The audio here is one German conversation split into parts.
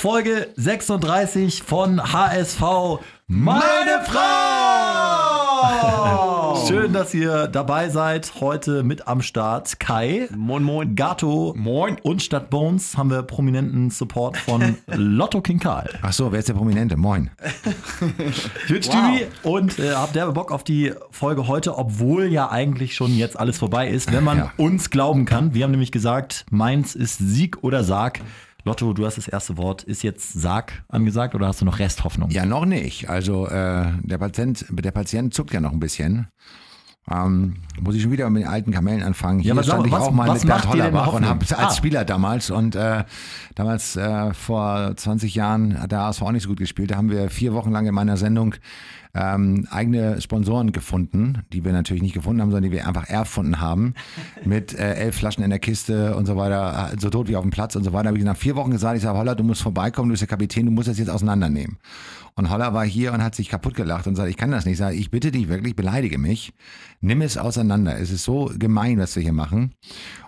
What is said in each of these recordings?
Folge 36 von HSV Meine Frau! Schön, dass ihr dabei seid. Heute mit am Start Kai, Moin, moin. Gato Moin. und statt Bones haben wir prominenten Support von Lotto King Karl. Ach so, wer ist der Prominente? Moin. Bin Stübi und äh, hab derbe Bock auf die Folge heute, obwohl ja eigentlich schon jetzt alles vorbei ist, wenn man Ja. uns glauben kann. Wir haben nämlich gesagt, meins ist Sieg oder Sarg. Lotto, du hast das erste Wort. Ist jetzt Sarg angesagt oder hast du noch Resthoffnung? Ja, noch nicht. Also äh, der, Patient, der Patient zuckt ja noch ein bisschen. Ähm, muss ich schon wieder mit den alten Kamellen anfangen. Hier sag stand ich was- auch mal mit Bernd Hollerbach und habe als Ah. Spieler damals und äh, damals äh, vor 20 Jahren hat der HSV auch nicht so gut gespielt. Da haben wir vier Wochen lang in meiner Sendung ähm, eigene Sponsoren gefunden, die wir natürlich nicht gefunden haben, sondern die wir einfach erfunden haben. Mit äh, elf Flaschen in der Kiste und so weiter, äh, so tot wie auf dem Platz und so weiter. Habe ich nach vier Wochen gesagt, ich sage, Holler, du musst vorbeikommen, du bist der Kapitän, du musst das jetzt auseinandernehmen. Und Holler war hier und hat sich kaputt gelacht und sagt, ich kann das nicht. Ich sage, ich bitte dich wirklich, beleidige mich. Nimm es auseinander. Es ist so gemein, was wir hier machen.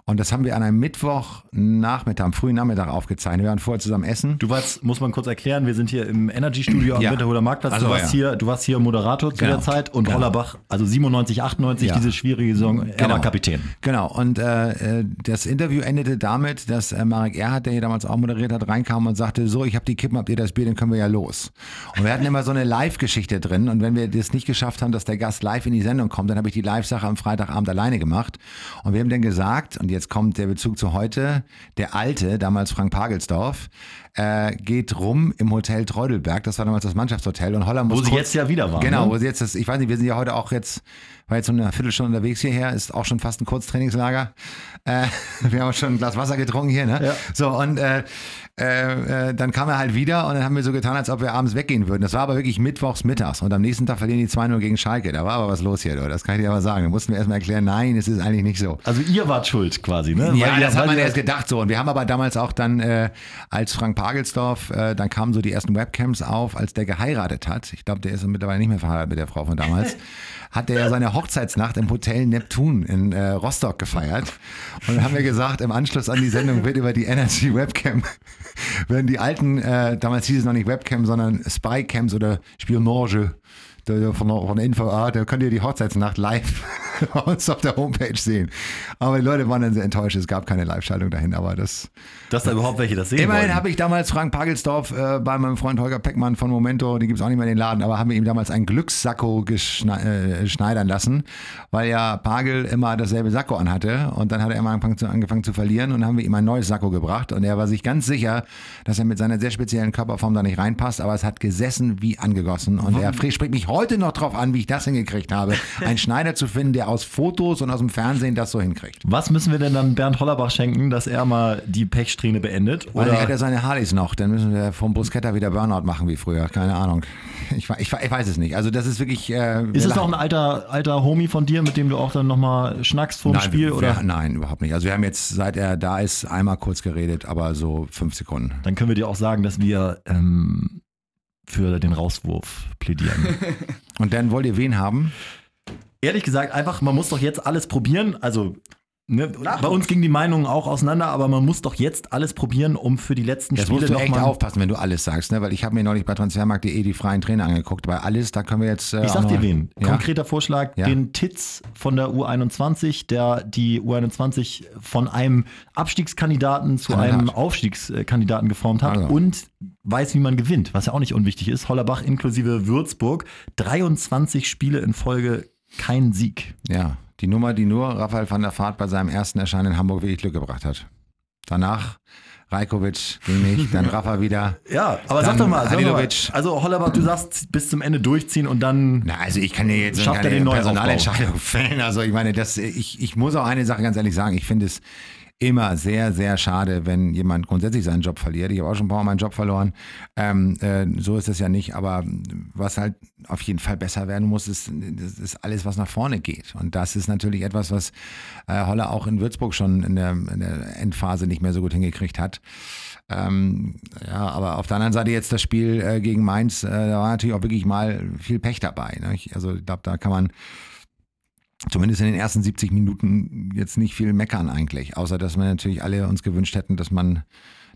Und das haben wir an einem Mittwochnachmittag, am frühen Nachmittag aufgezeichnet. Wir waren vorher zusammen essen. Du warst, muss man kurz erklären, wir sind hier im Energy Studio am Ja. Winterhuder Marktplatz. Ach du, warst ja. hier, du warst hier Moderator zu Genau. der Zeit und Genau. Hollerbach, also 97, 98, Ja. diese schwierige Saison, er Genau. war Kapitän. Genau, und äh, äh, das Interview endete damit, dass äh, Marek Erhardt, der hier damals auch moderiert hat, reinkam und sagte, so, ich habe die Kippen, habt ihr das Bier, dann können wir ja los. Und wir hatten immer so eine Live-Geschichte drin und wenn wir das nicht geschafft haben, dass der Gast live in die Sendung kommt, dann habe ich die Live-Sache am Freitagabend alleine gemacht. Und wir haben dann gesagt, und jetzt kommt der Bezug zu heute, der Alte, damals Frank Pagelsdorf, äh, geht rum im Hotel Treudelberg, das war damals das Mannschaftshotel und Holland muss Wo sie kurz- jetzt ja wieder waren, Genau, ne? wo sie jetzt das, ich weiß nicht, wir sind ja heute auch jetzt, war jetzt so eine Viertelstunde unterwegs hierher, ist auch schon fast ein Kurztrainingslager. Äh, wir haben schon ein Glas Wasser getrunken hier, ne? Ja. So, und äh, äh, äh, dann kam er halt wieder und dann haben wir so getan, als ob wir abends weggehen würden. Das war aber wirklich mittwochs mittags und am nächsten Tag verlieren die 2-0 gegen Schalke. Da war aber was los hier, du. das kann ich dir aber sagen. Da mussten wir erstmal erklären, nein, es ist eigentlich nicht so. Also ihr wart schuld quasi, ne? Ja, das hat man erst gedacht so. Und wir haben aber damals auch dann, äh, als Frank Pagelsdorf, äh, dann kamen so die ersten Webcams auf, als der geheiratet hat. Ich glaube, der ist mittlerweile nicht mehr verheiratet mit der Frau von damals. hat der ja seine Hochzeitsnacht im Hotel Neptun in äh, Rostock gefeiert. Und haben wir gesagt, im Anschluss an die Sendung wird über die Energy Webcam, werden die alten, äh, damals hieß es noch nicht Webcam, sondern Spycams oder Spionage der, von, der, von der InfoA, da könnt ihr die Hochzeitsnacht live bei uns auf der Homepage sehen. Aber die Leute waren dann sehr enttäuscht, es gab keine Live-Schaltung dahin, aber das. dass da überhaupt welche das sehen Immerhin habe ich damals Frank Pagelsdorf äh, bei meinem Freund Holger Peckmann von Momento, die gibt es auch nicht mehr in den Laden, aber haben wir ihm damals einen Glückssacko äh, schneidern lassen, weil ja Pagel immer dasselbe Sakko anhatte und dann hat er immer angefangen zu, angefangen zu verlieren und haben wir ihm ein neues Sakko gebracht und er war sich ganz sicher, dass er mit seiner sehr speziellen Körperform da nicht reinpasst, aber es hat gesessen wie angegossen und er spricht mich heute noch drauf an, wie ich das hingekriegt habe, einen Schneider zu finden, der aus Fotos und aus dem Fernsehen das so hinkriegt. Was müssen wir denn dann Bernd Hollerbach schenken, dass er mal die Pechsträhne beendet? Oder Oder hat er seine Harleys noch? Dann müssen wir vom Bruschetta wieder Burnout machen wie früher. Keine Ahnung. Ich, ich, ich weiß es nicht. Also das ist wirklich. Äh, ist es lachen- auch ein alter, alter Homie von dir, mit dem du auch dann nochmal schnackst vorm nein, Spiel? wir, Oder? Nein, überhaupt nicht. Also wir haben jetzt, seit er da ist, einmal kurz geredet, aber so fünf Sekunden. Dann können wir dir auch sagen, dass wir ähm, für den Rauswurf plädieren. Und dann wollt ihr wen haben? Ehrlich gesagt, einfach, man muss doch jetzt alles probieren. Also, ne, bei uns gingen die Meinungen auch auseinander, aber man muss doch jetzt alles probieren, um für die letzten Jetzt Spiele musst du echt aufpassen, wenn du alles sagst, ne? Weil ich habe mir neulich bei transfermarkt.de die freien Trainer angeguckt. Bei alles, da können wir jetzt. Äh, Ich sag dir wen. Ja? Konkreter Vorschlag, Ja. den Titz von der U21, der die U21 von einem Abstiegskandidaten zu Anderthalb. einem Aufstiegskandidaten geformt hat Also. und weiß, wie man gewinnt, was ja auch nicht unwichtig ist. Hollerbach inklusive Würzburg, 23 Spiele in Folge, kein Sieg. Ja, die Nummer, die nur Raphael van der Vaart bei seinem ersten Erscheinen in Hamburg wirklich Glück gebracht hat. Danach Rajkovic ging nicht, dann Rafa wieder. Ja, aber sag doch mal, sag mal, also Hollerbach, du sagst bis zum Ende durchziehen und dann Na, also ich kann dir jetzt Schafft er keine den Neuaufbau? Personalentscheidung fällen. Also ich meine, das, ich, ich muss auch eine Sache ganz ehrlich sagen. Ich finde es immer sehr, sehr schade, wenn jemand grundsätzlich seinen Job verliert. Ich habe auch schon ein paar Mal meinen Job verloren. Ähm, äh, so ist es ja nicht. Aber was halt auf jeden Fall besser werden muss, ist, das ist alles, was nach vorne geht. Und das ist natürlich etwas, was äh, Holler auch in Würzburg schon in der, in der Endphase nicht mehr so gut hingekriegt hat. Ähm, ja, aber auf der anderen Seite jetzt das Spiel äh, gegen Mainz, äh, da war natürlich auch wirklich mal viel Pech dabei. Ne? Ich, also ich glaube, da kann man zumindest in den ersten 70 Minuten jetzt nicht viel meckern eigentlich, außer dass wir natürlich alle uns gewünscht hätten, dass man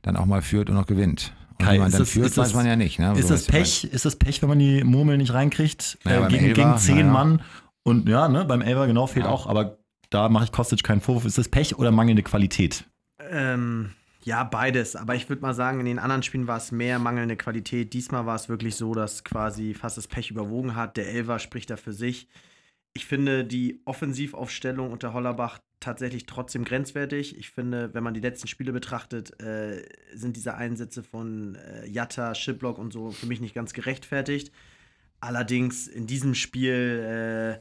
dann auch mal führt und auch gewinnt. Und Kai, wie man ist dann das- führt, ist das- weiß man ja nicht. Ne? Ist So das ja Pech, ist das Pech, wenn man die Murmel nicht reinkriegt Naja, äh, gegen, Elfer, gegen zehn naja. Mann? Und ja, ne, beim Elber genau fehlt auch, aber da mache ich Kostic keinen Vorwurf. Ist das Pech oder mangelnde Qualität? Ähm, ja, beides. Aber ich würde mal sagen, in den anderen Spielen war es mehr mangelnde Qualität. Diesmal war es wirklich so, dass quasi fast das Pech überwogen hat. Der Elver spricht da für sich. Ich finde die Offensivaufstellung unter Hollerbach tatsächlich trotzdem grenzwertig. Ich finde, wenn man die letzten Spiele betrachtet, äh, sind diese Einsätze von äh, Jatta, Shiplock und so für mich nicht ganz gerechtfertigt. Allerdings in diesem Spiel,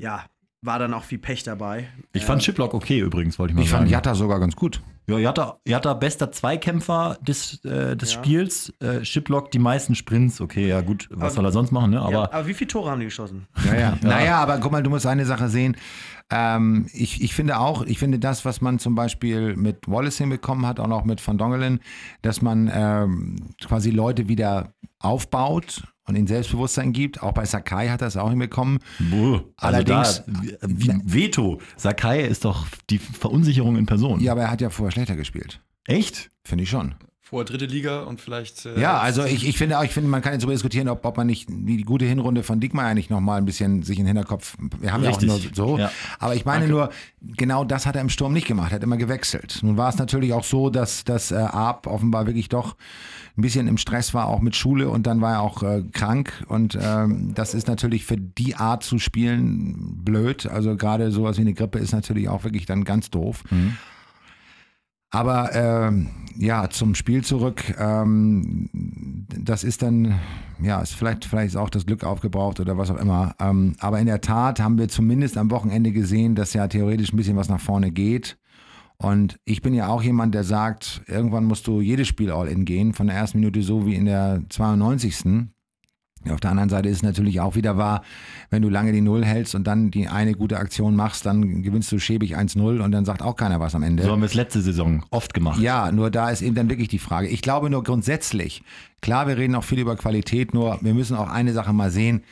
äh, ja, war dann auch viel Pech dabei. Ich fand Chiplock okay übrigens, wollte ich mal Ich sagen. fand Jatta sogar ganz gut. Ja, Jatta, Jatta bester Zweikämpfer des, äh, des Ja. Spiels. Äh, Shiplock die meisten Sprints. Okay, ja gut, was Aber- soll er sonst machen, ne? ja, Aber aber wie viele Tore haben die geschossen? Ja, ja. Naja, aber guck mal, du musst eine Sache sehen. Ähm, ich, ich finde auch, ich finde das, was man zum Beispiel mit Wallace hinbekommen hat, auch noch mit Van Dongelen, dass man ähm, quasi Leute wieder aufbaut und ihnen Selbstbewusstsein gibt. Auch bei Sakai hat er es auch hinbekommen. Buh, also Allerdings- da, wie, Veto. Sakai ist doch die Verunsicherung in Person. Ja, aber er hat ja vorher schlechter gespielt. Echt? Finde ich schon. Vorher dritte Liga und vielleicht. äh, Ja, also ich, ich finde auch, ich finde, man kann jetzt darüber diskutieren, ob, ob man nicht die gute Hinrunde von Diekmeyer nicht nochmal ein bisschen sich in den Hinterkopf. Wir haben Richtig. ja auch nur so. Ja. Aber ich meine nur, genau das hat er im Sturm nicht gemacht. Er hat immer gewechselt. Nun war es natürlich auch so, dass, dass äh, Arp offenbar wirklich doch ein bisschen im Stress war, auch mit Schule und dann war er auch äh, krank. Und ähm, das ist natürlich für die Art zu spielen blöd. Also gerade sowas wie eine Grippe ist natürlich auch wirklich dann ganz doof. Aber ähm, ja, zum Spiel zurück. Ähm, das ist dann, ja, ist vielleicht, vielleicht ist auch das Glück aufgebraucht oder was auch immer. Ähm, aber in der Tat haben wir zumindest am Wochenende gesehen, dass ja theoretisch ein bisschen was nach vorne geht. Und ich bin ja auch jemand, der sagt, irgendwann musst du jedes Spiel all-in gehen, von der ersten Minute so wie in der 92. Auf der anderen Seite ist es natürlich auch wieder wahr, wenn du lange die Null hältst und dann die eine gute Aktion machst, dann gewinnst du schäbig 1-0 und dann sagt auch keiner was am Ende. So haben wir es letzte Saison oft gemacht. Ja, nur da ist eben dann wirklich die Frage. Ich glaube nur grundsätzlich, klar, wir reden auch viel über Qualität, nur wir müssen auch eine Sache mal sehen.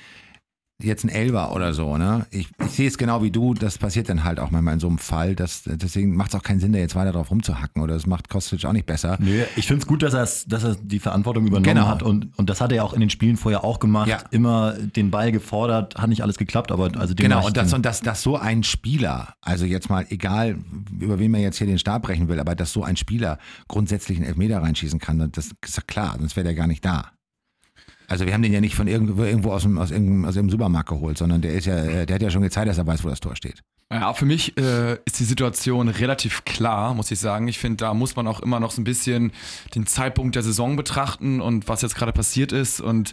Jetzt ein Elber oder so, ne? Ich, ich sehe es genau wie du, das passiert dann halt auch manchmal in so einem Fall. Das, deswegen macht es auch keinen Sinn, da jetzt weiter drauf rumzuhacken oder das macht Kostic auch nicht besser. Nö, ich finde es gut, dass, dass er die Verantwortung übernommen Genau. hat und, und das hat er ja auch in den Spielen vorher auch gemacht. Ja. Immer den Ball gefordert, hat nicht alles geklappt, aber also mach Genau, und das, den- und dass, dass so ein Spieler, also jetzt mal egal, über wen man jetzt hier den Stab brechen will, aber dass so ein Spieler grundsätzlich einen Elfmeter reinschießen kann, das ist klar, sonst wäre der gar nicht da. Also wir haben den ja nicht von irgendwo, irgendwo aus, dem, aus, irgendeinem, aus irgendeinem Supermarkt geholt, sondern der ist ja, äh, der hat ja schon gezeigt, dass er weiß, wo das Tor steht. Ja, für mich äh, ist die Situation relativ klar, muss ich sagen. Ich finde, da muss man auch immer noch so ein bisschen den Zeitpunkt der Saison betrachten und was jetzt gerade passiert ist. Und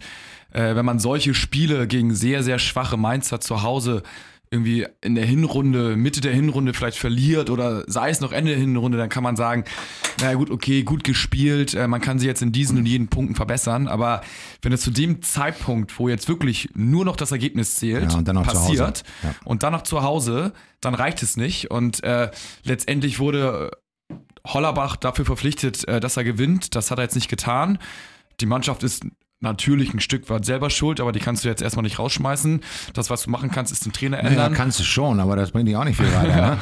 äh, wenn man solche Spiele gegen sehr, sehr schwache Mainzer zu Hause irgendwie in der Hinrunde, Mitte der Hinrunde vielleicht verliert oder sei es noch Ende der Hinrunde, dann kann man sagen, naja gut, okay, gut gespielt, äh, man kann sich jetzt in diesen und jenen Punkten verbessern, aber wenn es zu dem Zeitpunkt, wo jetzt wirklich nur noch das Ergebnis zählt, Ja, und passiert Ja. und dann noch zu Hause, dann reicht es nicht und äh, letztendlich wurde Hollerbach dafür verpflichtet, äh, dass er gewinnt, das hat er jetzt nicht getan. Die Mannschaft ist natürlich ein Stück weit selber schuld, aber die kannst du jetzt erstmal nicht rausschmeißen. Das, was du machen kannst, ist den Trainer Naja, ändern. kannst du schon, aber das bringt dich auch nicht viel weiter. Ne?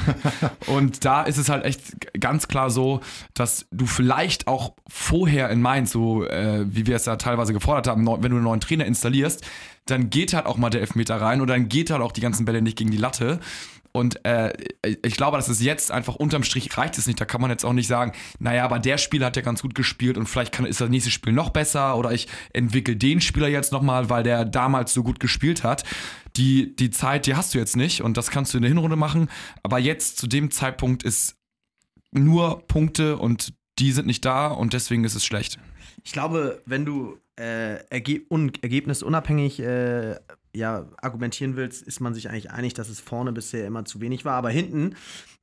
Und da ist es halt echt ganz klar so, dass du vielleicht auch vorher in Mainz, so äh, wie wir es ja teilweise gefordert haben, wenn du einen neuen Trainer installierst, dann geht halt auch mal der Elfmeter rein oder dann geht halt auch die ganzen Bälle nicht gegen die Latte. Und äh, ich glaube, dass es jetzt einfach unterm Strich reicht es nicht. Da kann man jetzt auch nicht sagen, naja, aber der Spieler hat ja ganz gut gespielt und vielleicht kann, ist das nächste Spiel noch besser oder ich entwickle den Spieler jetzt nochmal, weil der damals so gut gespielt hat. Die, die Zeit, die hast du jetzt nicht und das kannst du in der Hinrunde machen. Aber jetzt zu dem Zeitpunkt ist nur Punkte und die sind nicht da und deswegen ist es schlecht. Ich glaube, wenn du äh, erge un ergebnisunabhängig äh, ja, argumentieren willst, ist man sich eigentlich einig, dass es vorne bisher immer zu wenig war, aber hinten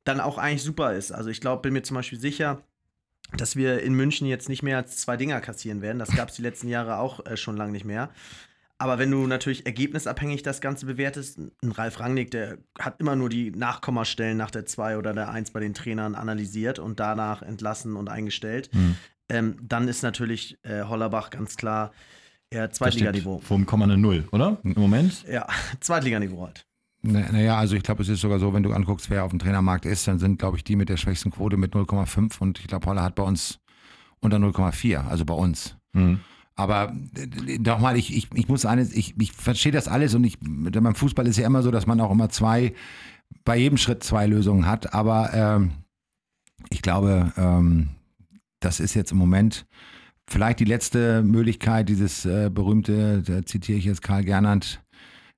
dann auch eigentlich super ist. Also ich glaube, bin mir zum Beispiel sicher, dass wir in München jetzt nicht mehr als zwei Dinger kassieren werden. Das gab es die letzten Jahre auch äh, schon lange nicht mehr. Aber wenn du natürlich ergebnisabhängig das Ganze bewertest, ein Ralf Rangnick, der hat immer nur die Nachkommastellen nach der 2 oder der 1 bei den Trainern analysiert und danach entlassen und eingestellt. Ähm, dann ist natürlich äh, Hollerbach ganz klar steht Zweitliganiveau. Vom Komma eine Null, oder? Im Moment? Ja, Zweitliganiveau halt. Naja, Na, also ich glaube, es ist sogar so, wenn du anguckst, wer auf dem Trainermarkt ist, dann sind, glaube ich, die mit der schwächsten Quote mit 0,5 und ich glaube, Holler hat bei uns unter 0,4, also bei uns. Mhm. Aber nochmal, ich, ich, ich muss eines, ich, ich verstehe das alles und ich, beim Fußball ist ja immer so, dass man auch immer zwei, bei jedem Schritt zwei Lösungen hat. Aber ähm, ich glaube, ähm, das ist jetzt im Moment vielleicht die letzte Möglichkeit, dieses äh, berühmte, da zitiere ich jetzt Karl Gernand,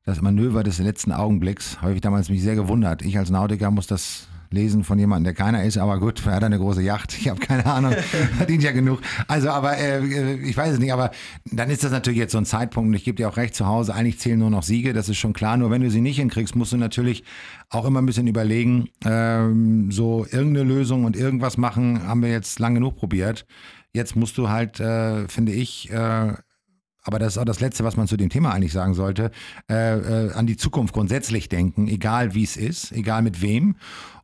das Manöver des letzten Augenblicks. Habe ich damals mich sehr gewundert. Ich als Nautiker muss das lesen von jemandem, der keiner ist, aber gut, er hat eine große Yacht, ich habe keine Ahnung, verdient ja genug. Also, aber äh, ich weiß es nicht, aber dann ist das natürlich jetzt so ein Zeitpunkt und ich gebe dir auch recht, zu Hause, eigentlich zählen nur noch Siege, das ist schon klar, nur wenn du sie nicht hinkriegst, musst du natürlich auch immer ein bisschen überlegen, ähm, so irgendeine Lösung und irgendwas machen, haben wir jetzt lang genug probiert. Jetzt musst du halt, äh, finde ich, äh, aber das ist auch das Letzte, was man zu dem Thema eigentlich sagen sollte, äh, äh, an die Zukunft grundsätzlich denken, egal wie es ist, egal mit wem.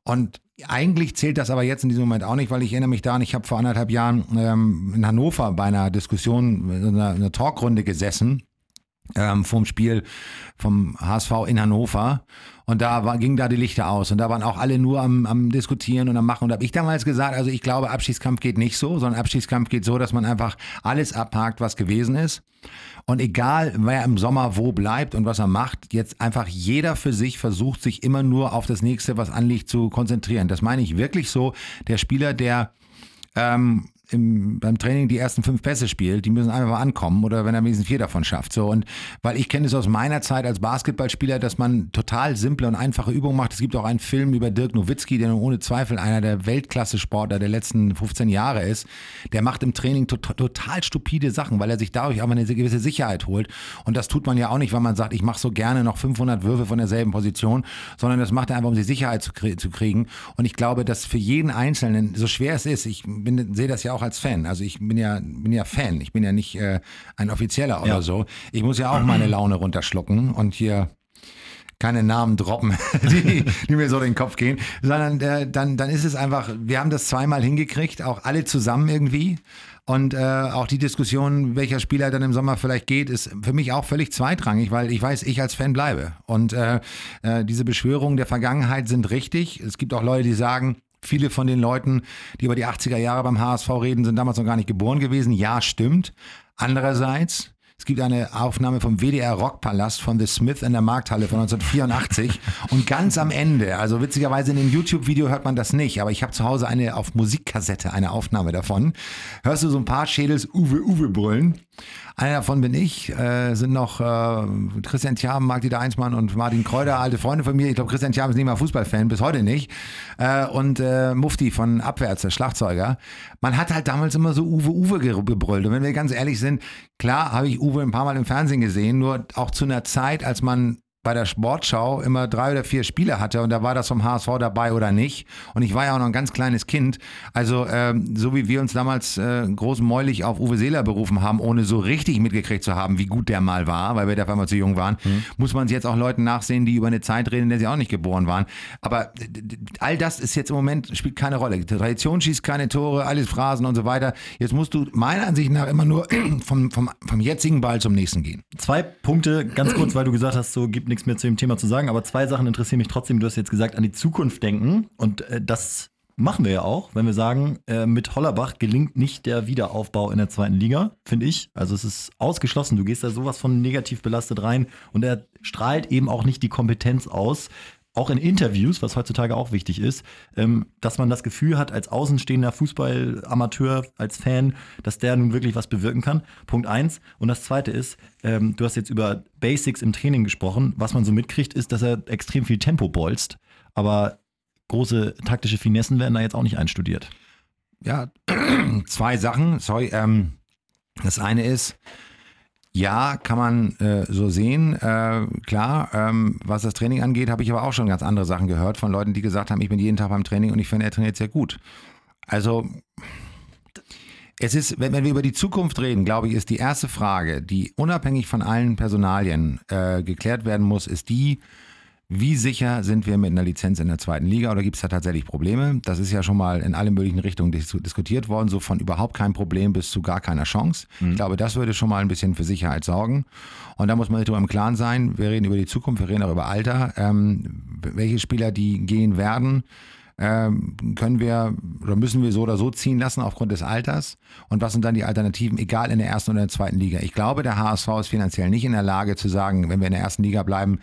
Und eigentlich zählt das aber jetzt in diesem Moment auch nicht, weil ich erinnere mich daran, ich habe vor anderthalb Jahren ähm, in Hannover bei einer Diskussion, einer, einer Talkrunde gesessen ähm, vom Spiel vom HSV in Hannover. Und da war, ging da die Lichter aus. Und da waren auch alle nur am, am Diskutieren und am Machen. Und habe ich damals gesagt, also ich glaube, Abschiedskampf geht nicht so, sondern Abschiedskampf geht so, dass man einfach alles abhakt, was gewesen ist. Und egal, wer im Sommer wo bleibt und was er macht, jetzt einfach jeder für sich versucht, sich immer nur auf das nächste, was anliegt, zu konzentrieren. Das meine ich wirklich so. Der Spieler, der ähm, im, beim Training die ersten fünf Pässe spielt, die müssen einfach ankommen oder wenn er wenigstens vier davon schafft. So und weil ich kenne es aus meiner Zeit als Basketballspieler, dass man total simple und einfache Übungen macht. Es gibt auch einen Film über Dirk Nowitzki, der ohne Zweifel einer der Weltklasse-Sportler der letzten 15 Jahre ist. Der macht im Training to total stupide Sachen, weil er sich dadurch aber eine gewisse Sicherheit holt. Und das tut man ja auch nicht, weil man sagt, ich mache so gerne noch 500 Würfe von derselben Position, sondern das macht er einfach, um die Sicherheit zu, zu kriegen. Und ich glaube, dass für jeden Einzelnen, so schwer es ist, ich sehe das ja auch als Fan. Also ich bin ja, bin ja Fan. Ich bin ja nicht äh, ein Offizieller oder Ja. so. Ich muss ja auch meine Laune runterschlucken und hier keine Namen droppen, die, die mir so den Kopf gehen, sondern äh, dann, dann ist es einfach, wir haben das zweimal hingekriegt, auch alle zusammen irgendwie. Und äh, auch die Diskussion, welcher Spieler dann im Sommer vielleicht geht, ist für mich auch völlig zweitrangig, weil ich weiß, ich als Fan bleibe. Und äh, äh, diese Beschwörungen der Vergangenheit sind richtig. Es gibt auch Leute, die sagen, Viele von den Leuten, die über die 80er Jahre beim HSV reden, sind damals noch gar nicht geboren gewesen. Ja, stimmt. Andererseits, es gibt eine Aufnahme vom WDR Rockpalast von The Smith in der Markthalle von 1984 und ganz am Ende, also witzigerweise in dem YouTube-Video hört man das nicht, aber ich habe zu Hause eine auf Musikkassette, eine Aufnahme davon. Hörst du so ein paar Schädels Uwe Uwe brüllen? Einer davon bin ich, äh, sind noch äh, Christian Thiam, Marc-Dieter Einsmann und Martin Kräuter, alte Freunde von mir. Ich glaube, Christian Thiam ist nicht mal Fußballfan, bis heute nicht. Äh, und äh, Mufti von Abwärts, der Schlagzeuger. Man hat halt damals immer so Uwe Uwe ge- gebrüllt. Und wenn wir ganz ehrlich sind, klar habe ich Uwe ein paar Mal im Fernsehen gesehen, nur auch zu einer Zeit, als man bei der Sportschau immer drei oder vier Spiele hatte und da war das vom HSV dabei oder nicht. Und ich war ja auch noch ein ganz kleines Kind. Also ähm, so wie wir uns damals äh, großmäulig auf Uwe Seeler berufen haben, ohne so richtig mitgekriegt zu haben, wie gut der mal war, weil wir dafür mal zu jung waren, muss man es jetzt auch Leuten nachsehen, die über eine Zeit reden, in der sie auch nicht geboren waren. Aber all das ist jetzt im Moment, spielt keine Rolle. Die Tradition schießt keine Tore, alles Phrasen und so weiter. Jetzt musst du meiner Ansicht nach immer nur vom, vom, vom jetzigen Ball zum nächsten gehen. Zwei Punkte, ganz kurz, weil du gesagt hast, so gibt nichts mehr zu dem Thema zu sagen, aber zwei Sachen interessieren mich trotzdem. Du hast jetzt gesagt, an die Zukunft denken und äh, das machen wir ja auch, wenn wir sagen, äh, mit Hollerbach gelingt nicht der Wiederaufbau in der zweiten Liga, finde ich. Also es ist ausgeschlossen. Du gehst da sowas von negativ belastet rein und er strahlt eben auch nicht die Kompetenz aus, auch in Interviews, was heutzutage auch wichtig ist, ähm, dass man das Gefühl hat, als außenstehender Fußballamateur, als Fan, dass der nun wirklich was bewirken kann. Punkt eins. Und das zweite ist, ähm, du hast jetzt über Basics im Training gesprochen. Was man so mitkriegt, ist, dass er extrem viel Tempo bolzt. Aber große taktische Finessen werden da jetzt auch nicht einstudiert. Ja, zwei Sachen. Sorry. Ähm, das eine ist, ja, kann man äh, so sehen. Äh, klar, ähm, was das Training angeht, habe ich aber auch schon ganz andere Sachen gehört von Leuten, die gesagt haben, ich bin jeden Tag beim Training und ich finde, er trainiert sehr gut. Also, es ist, wenn, wenn wir über die Zukunft reden, glaube ich, ist die erste Frage, die unabhängig von allen Personalien äh, geklärt werden muss, ist die, wie sicher sind wir mit einer Lizenz in der zweiten Liga oder gibt es da tatsächlich Probleme? Das ist ja schon mal in allen möglichen Richtungen dis diskutiert worden, so von überhaupt kein Problem bis zu gar keiner Chance. Ich glaube, das würde schon mal ein bisschen für Sicherheit sorgen. Und da muss man sich darüber im Klaren sein. Wir reden über die Zukunft, wir reden auch über Alter. Ähm, welche Spieler, die gehen werden, können wir oder müssen wir so oder so ziehen lassen aufgrund des Alters? Und was sind dann die Alternativen, egal in der ersten oder der zweiten Liga? Ich glaube, der HSV ist finanziell nicht in der Lage zu sagen, wenn wir in der ersten Liga bleiben,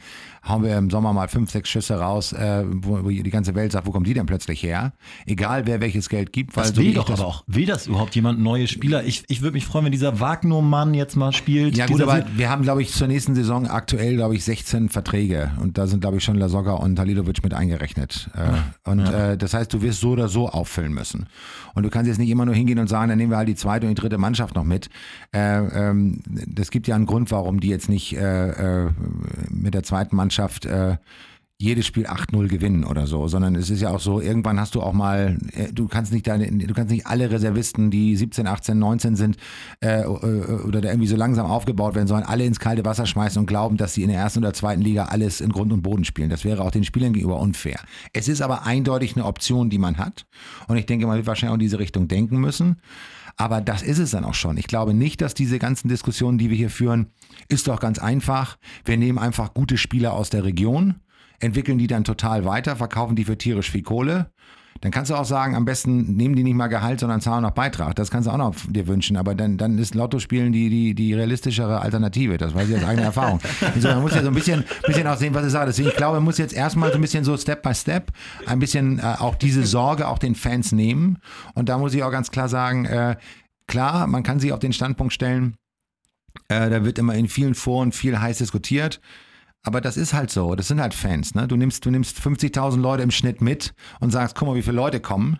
hauen wir im Sommer mal fünf, sechs Schüsse raus, äh, wo, die ganze Welt sagt, wo kommen die denn plötzlich her? Egal, wer welches Geld gibt. Weil Das so will doch das- aber auch. Will das überhaupt jemand neue Spieler? Ich, ich würde mich freuen, wenn dieser Wagner-Mann jetzt mal spielt. Ja gut, aber wir haben, glaube ich, zur nächsten Saison aktuell, glaube ich, 16 Verträge. Und da sind, glaube ich, schon Lasogga und Halilovic mit eingerechnet. Äh, und äh, das heißt, du wirst so oder so auffüllen müssen. Und du kannst jetzt nicht immer nur hingehen und sagen, dann nehmen wir halt die zweite und die dritte Mannschaft noch mit. Äh, ähm, das gibt ja einen Grund, warum die jetzt nicht äh, äh, mit der zweiten Mannschaft äh, jedes Spiel 8-0 gewinnen oder so, sondern es ist ja auch so, irgendwann hast du auch mal, äh, du kannst nicht deine, du kannst nicht alle Reservisten, die 17, 18, 19 sind, äh, äh, oder da irgendwie so langsam aufgebaut werden, sondern alle ins kalte Wasser schmeißen und glauben, dass sie in der ersten oder zweiten Liga alles in Grund und Boden spielen. Das wäre auch den Spielern gegenüber unfair. Es ist aber eindeutig eine Option, die man hat. Und ich denke, man wird wahrscheinlich auch in diese Richtung denken müssen. Aber das ist es dann auch schon. Ich glaube nicht, dass diese ganzen Diskussionen, die wir hier führen, ist doch ganz einfach. Wir nehmen einfach gute Spieler aus der Region, entwickeln die dann total weiter, verkaufen die für tierisch viel Kohle. Dann kannst du auch sagen, am besten nehmen die nicht mal Gehalt, sondern zahlen noch Beitrag. Das kannst du auch noch dir wünschen. Aber dann, dann ist Lottospielen die, die, die realistischere Alternative. Das weiß ich aus eigener Erfahrung. Also man muss ja so ein bisschen, bisschen auch sehen, was ich sage. Deswegen, ich glaube, man muss jetzt erstmal so ein bisschen so Step by Step ein bisschen äh, auch diese Sorge auch den Fans nehmen. Und da muss ich auch ganz klar sagen, äh, klar, man kann sich auf den Standpunkt stellen, äh, da wird immer in vielen Foren viel heiß diskutiert. Aber das ist halt so. Das sind halt Fans. Ne? Du nimmst, du nimmst 50.000 Leute im Schnitt mit und sagst, guck mal, wie viele Leute kommen.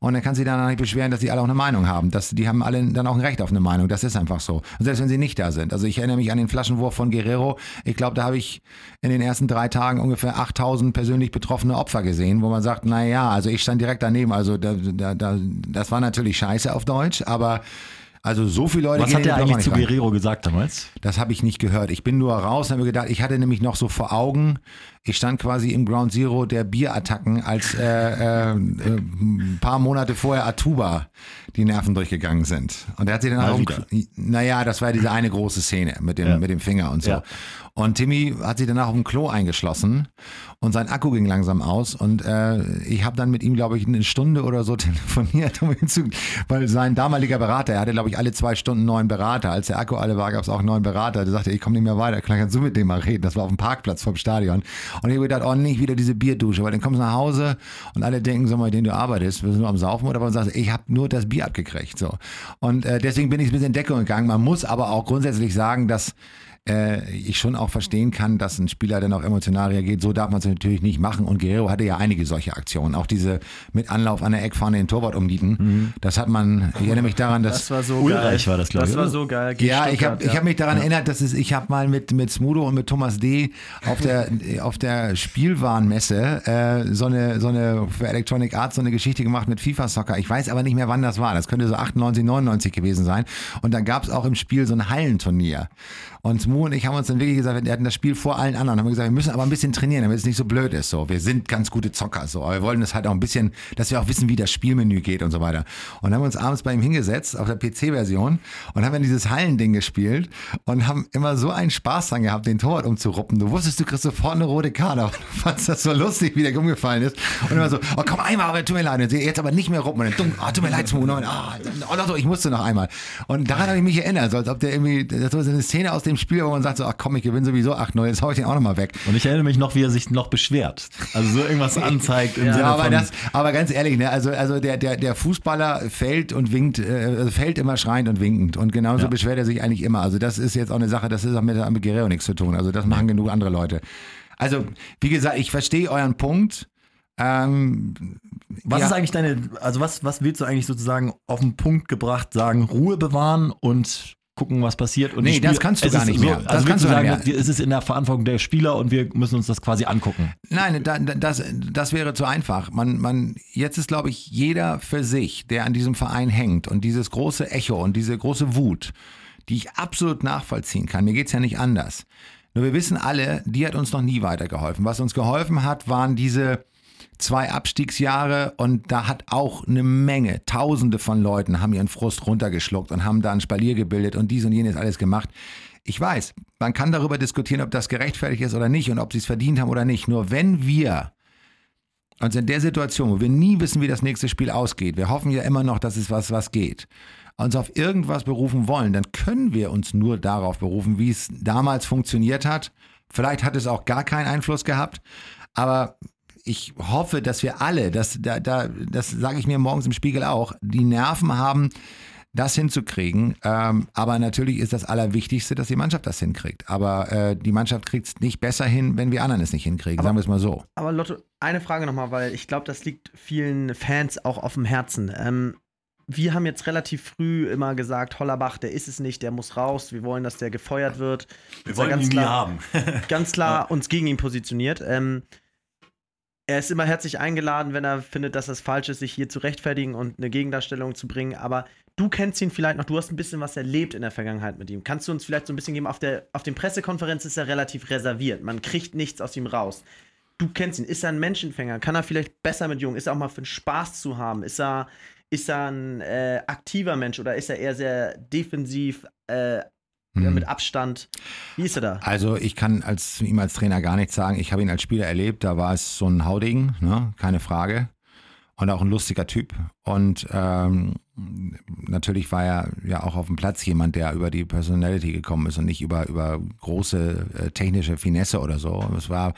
Und dann kannst du dich dann nicht beschweren, dass die alle auch eine Meinung haben. Das, die haben alle dann auch ein Recht auf eine Meinung. Das ist einfach so. Und selbst wenn sie nicht da sind. Also ich erinnere mich an den Flaschenwurf von Guerrero. Ich glaube, da habe ich in den ersten drei Tagen ungefähr 8000 persönlich betroffene Opfer gesehen, wo man sagt, na ja, also ich stand direkt daneben. Also da, da, da, das war natürlich scheiße auf Deutsch, aber also so viele Leute Was hat Block eigentlich zu nicht rein. Guerrero gesagt damals? Das habe ich nicht gehört. Ich bin nur raus und habe mir gedacht, ich hatte nämlich noch so vor Augen, ich stand quasi im Ground Zero der Bierattacken, als äh, äh, äh, ein paar Monate vorher Atuba die Nerven durchgegangen sind. Und er hat sich dann Mal auch, naja, das war diese eine große Szene mit dem, Ja. mit dem Finger und so. Ja. Und Timmy hat sich danach auf dem Klo eingeschlossen und sein Akku ging langsam aus und äh, ich habe dann mit ihm, glaube ich, eine Stunde oder so telefoniert, um ihn zu, weil sein damaliger Berater, er hatte, glaube ich, alle zwei Stunden neuen Berater. Als der Akku alle war, gab es auch neuen Berater. Der sagte, ich komme nicht mehr weiter, kannst du mit dem mal reden. Das war auf dem Parkplatz vom Stadion. Und ich habe gedacht, oh, nicht wieder diese Bierdusche, weil dann kommst du nach Hause und alle denken, sag mal, den du arbeitest, bist du nur am Saufen oder was sagst du, ich habe nur das Bier abgekriegt. So. Und äh, deswegen bin ich ein bisschen in Deckung gegangen. Man muss aber auch grundsätzlich sagen, dass äh, ich schon auch verstehen kann, dass ein Spieler dann auch emotional reagiert. So darf man es natürlich nicht machen. Und Guerrero hatte ja einige solche Aktionen. Auch diese mit Anlauf an der Eckfahne den Torwart umnieten. Das hat man, ich erinnere mich daran, dass. Das war so Ulreich geil. war das, glaub Das ich, war oder? so geil. Ja, ich Stuttgart, habe ich hab mich daran erinnert, dass es, ich habe mal mit, mit Smudo und mit Thomas D. auf der, auf der Spielwarenmesse äh, so, eine, so eine für Electronic Arts so eine Geschichte gemacht mit FIFA Soccer. Ich weiß aber nicht mehr, wann das war. Das könnte so 98, 99 gewesen sein. Und da gab es auch im Spiel so ein Hallenturnier. Und Smu und ich haben uns dann wirklich gesagt, wir hatten das Spiel vor allen anderen, haben wir gesagt, wir müssen aber ein bisschen trainieren, damit es nicht so blöd ist. So, wir sind ganz gute Zocker, so, aber wir wollen das halt auch ein bisschen, dass wir auch wissen, wie das Spielmenü geht und so weiter. Und haben uns abends bei ihm hingesetzt auf der PC-Version und haben dann dieses Hallending gespielt und haben immer so einen Spaß dran gehabt, den Torwart umzuruppen. Du wusstest, du kriegst sofort eine rote Karte, aber du fandst das so lustig, wie der umgefallen ist. Und immer so, oh komm einmal, aber tut mir leid, jetzt aber nicht mehr ruppen. Und dann, dumm, oh, tut mir leid, Smu, neun, ah, oh, ich musste noch einmal. Und daran habe ich mich erinnert, so als ob der irgendwie, das war so eine Szene aus dem Spiel, wo man sagt so, ach komm, ich gewinne sowieso 8-0, jetzt hau ich den auch nochmal weg. Und ich erinnere mich noch, wie er sich noch beschwert. Also so irgendwas anzeigt im Ja, Sinne aber, von. das, aber ganz ehrlich, ne, also, also der, der, der Fußballer fällt und winkt, äh, also fällt immer schreiend und winkend. Und genauso Ja. beschwert er sich eigentlich immer. Also das ist jetzt auch eine Sache, das ist auch mit, mit Guerrero nichts zu tun. Also das machen genug andere Leute. Also, wie gesagt, ich verstehe euren Punkt. Ähm, Was ja. ist eigentlich deine, also was, was willst du eigentlich sozusagen auf den Punkt gebracht sagen, Ruhe bewahren und gucken, was passiert? Und Nee, Spiel- das kannst du es gar nicht so, mehr. Also Das kannst du du gar sagen, nicht mehr. es ist in der Verantwortung der Spieler und wir müssen uns das quasi angucken. Nein, da, da- das, das wäre zu einfach. Man, man, jetzt ist, glaube ich, jeder für sich, der an diesem Verein hängt und dieses große Echo und diese große Wut, die ich absolut nachvollziehen kann. Mir geht's ja nicht anders. Nur wir wissen alle, die hat uns noch nie weitergeholfen. Was uns geholfen hat, waren diese zwei Abstiegsjahre und da hat auch eine Menge, tausende von Leuten haben ihren Frust runtergeschluckt und haben da ein Spalier gebildet und dies und jenes alles gemacht. Ich weiß, man kann darüber diskutieren, ob das gerechtfertigt ist oder nicht und ob sie es verdient haben oder nicht. Nur wenn wir uns in der Situation, wo wir nie wissen, wie das nächste Spiel ausgeht, wir hoffen ja immer noch, dass es was, was geht, uns auf irgendwas berufen wollen, dann können wir uns nur darauf berufen, wie es damals funktioniert hat. Vielleicht hat es auch gar keinen Einfluss gehabt, aber ich hoffe, dass wir alle, das, da, da, das sage ich mir morgens im Spiegel auch, die Nerven haben, das hinzukriegen. Ähm, aber natürlich ist das Allerwichtigste, dass die Mannschaft das hinkriegt. Aber äh, die Mannschaft kriegt es nicht besser hin, wenn wir anderen es nicht hinkriegen, Aber- sagen wir es mal so. Aber Lotte, eine Frage nochmal, weil ich glaube, das liegt vielen Fans auch auf dem Herzen. Ähm, wir haben jetzt relativ früh immer gesagt, Hollerbach, der ist es nicht, der muss raus. Wir wollen, dass der gefeuert wird. Wir wollen ganz ihn nie klar, haben. ganz klar uns gegen ihn positioniert. Ähm, er ist immer herzlich eingeladen, wenn er findet, dass das falsch ist, sich hier zu rechtfertigen und eine Gegendarstellung zu bringen. Aber du kennst ihn vielleicht noch, du hast ein bisschen was erlebt in der Vergangenheit mit ihm. Kannst du uns vielleicht so ein bisschen geben? Auf, der, auf den Pressekonferenzen ist er relativ reserviert. Man kriegt nichts aus ihm raus. Du kennst ihn. Ist er ein Menschenfänger? Kann er vielleicht besser mit Jungen? Ist er auch mal für den Spaß zu haben? Ist er, ist er ein äh, aktiver Mensch oder ist er eher sehr defensiv, äh, Hm. mit Abstand? Wie ist er da? Also ich kann als, ihm als Trainer gar nichts sagen. Ich habe ihn als Spieler erlebt, da war es so ein Hauding, ne? keine Frage. Und auch ein lustiger Typ. Und ähm, natürlich war er ja auch auf dem Platz jemand, der über die Personality gekommen ist und nicht über, über große äh, technische Finesse oder so. Es war,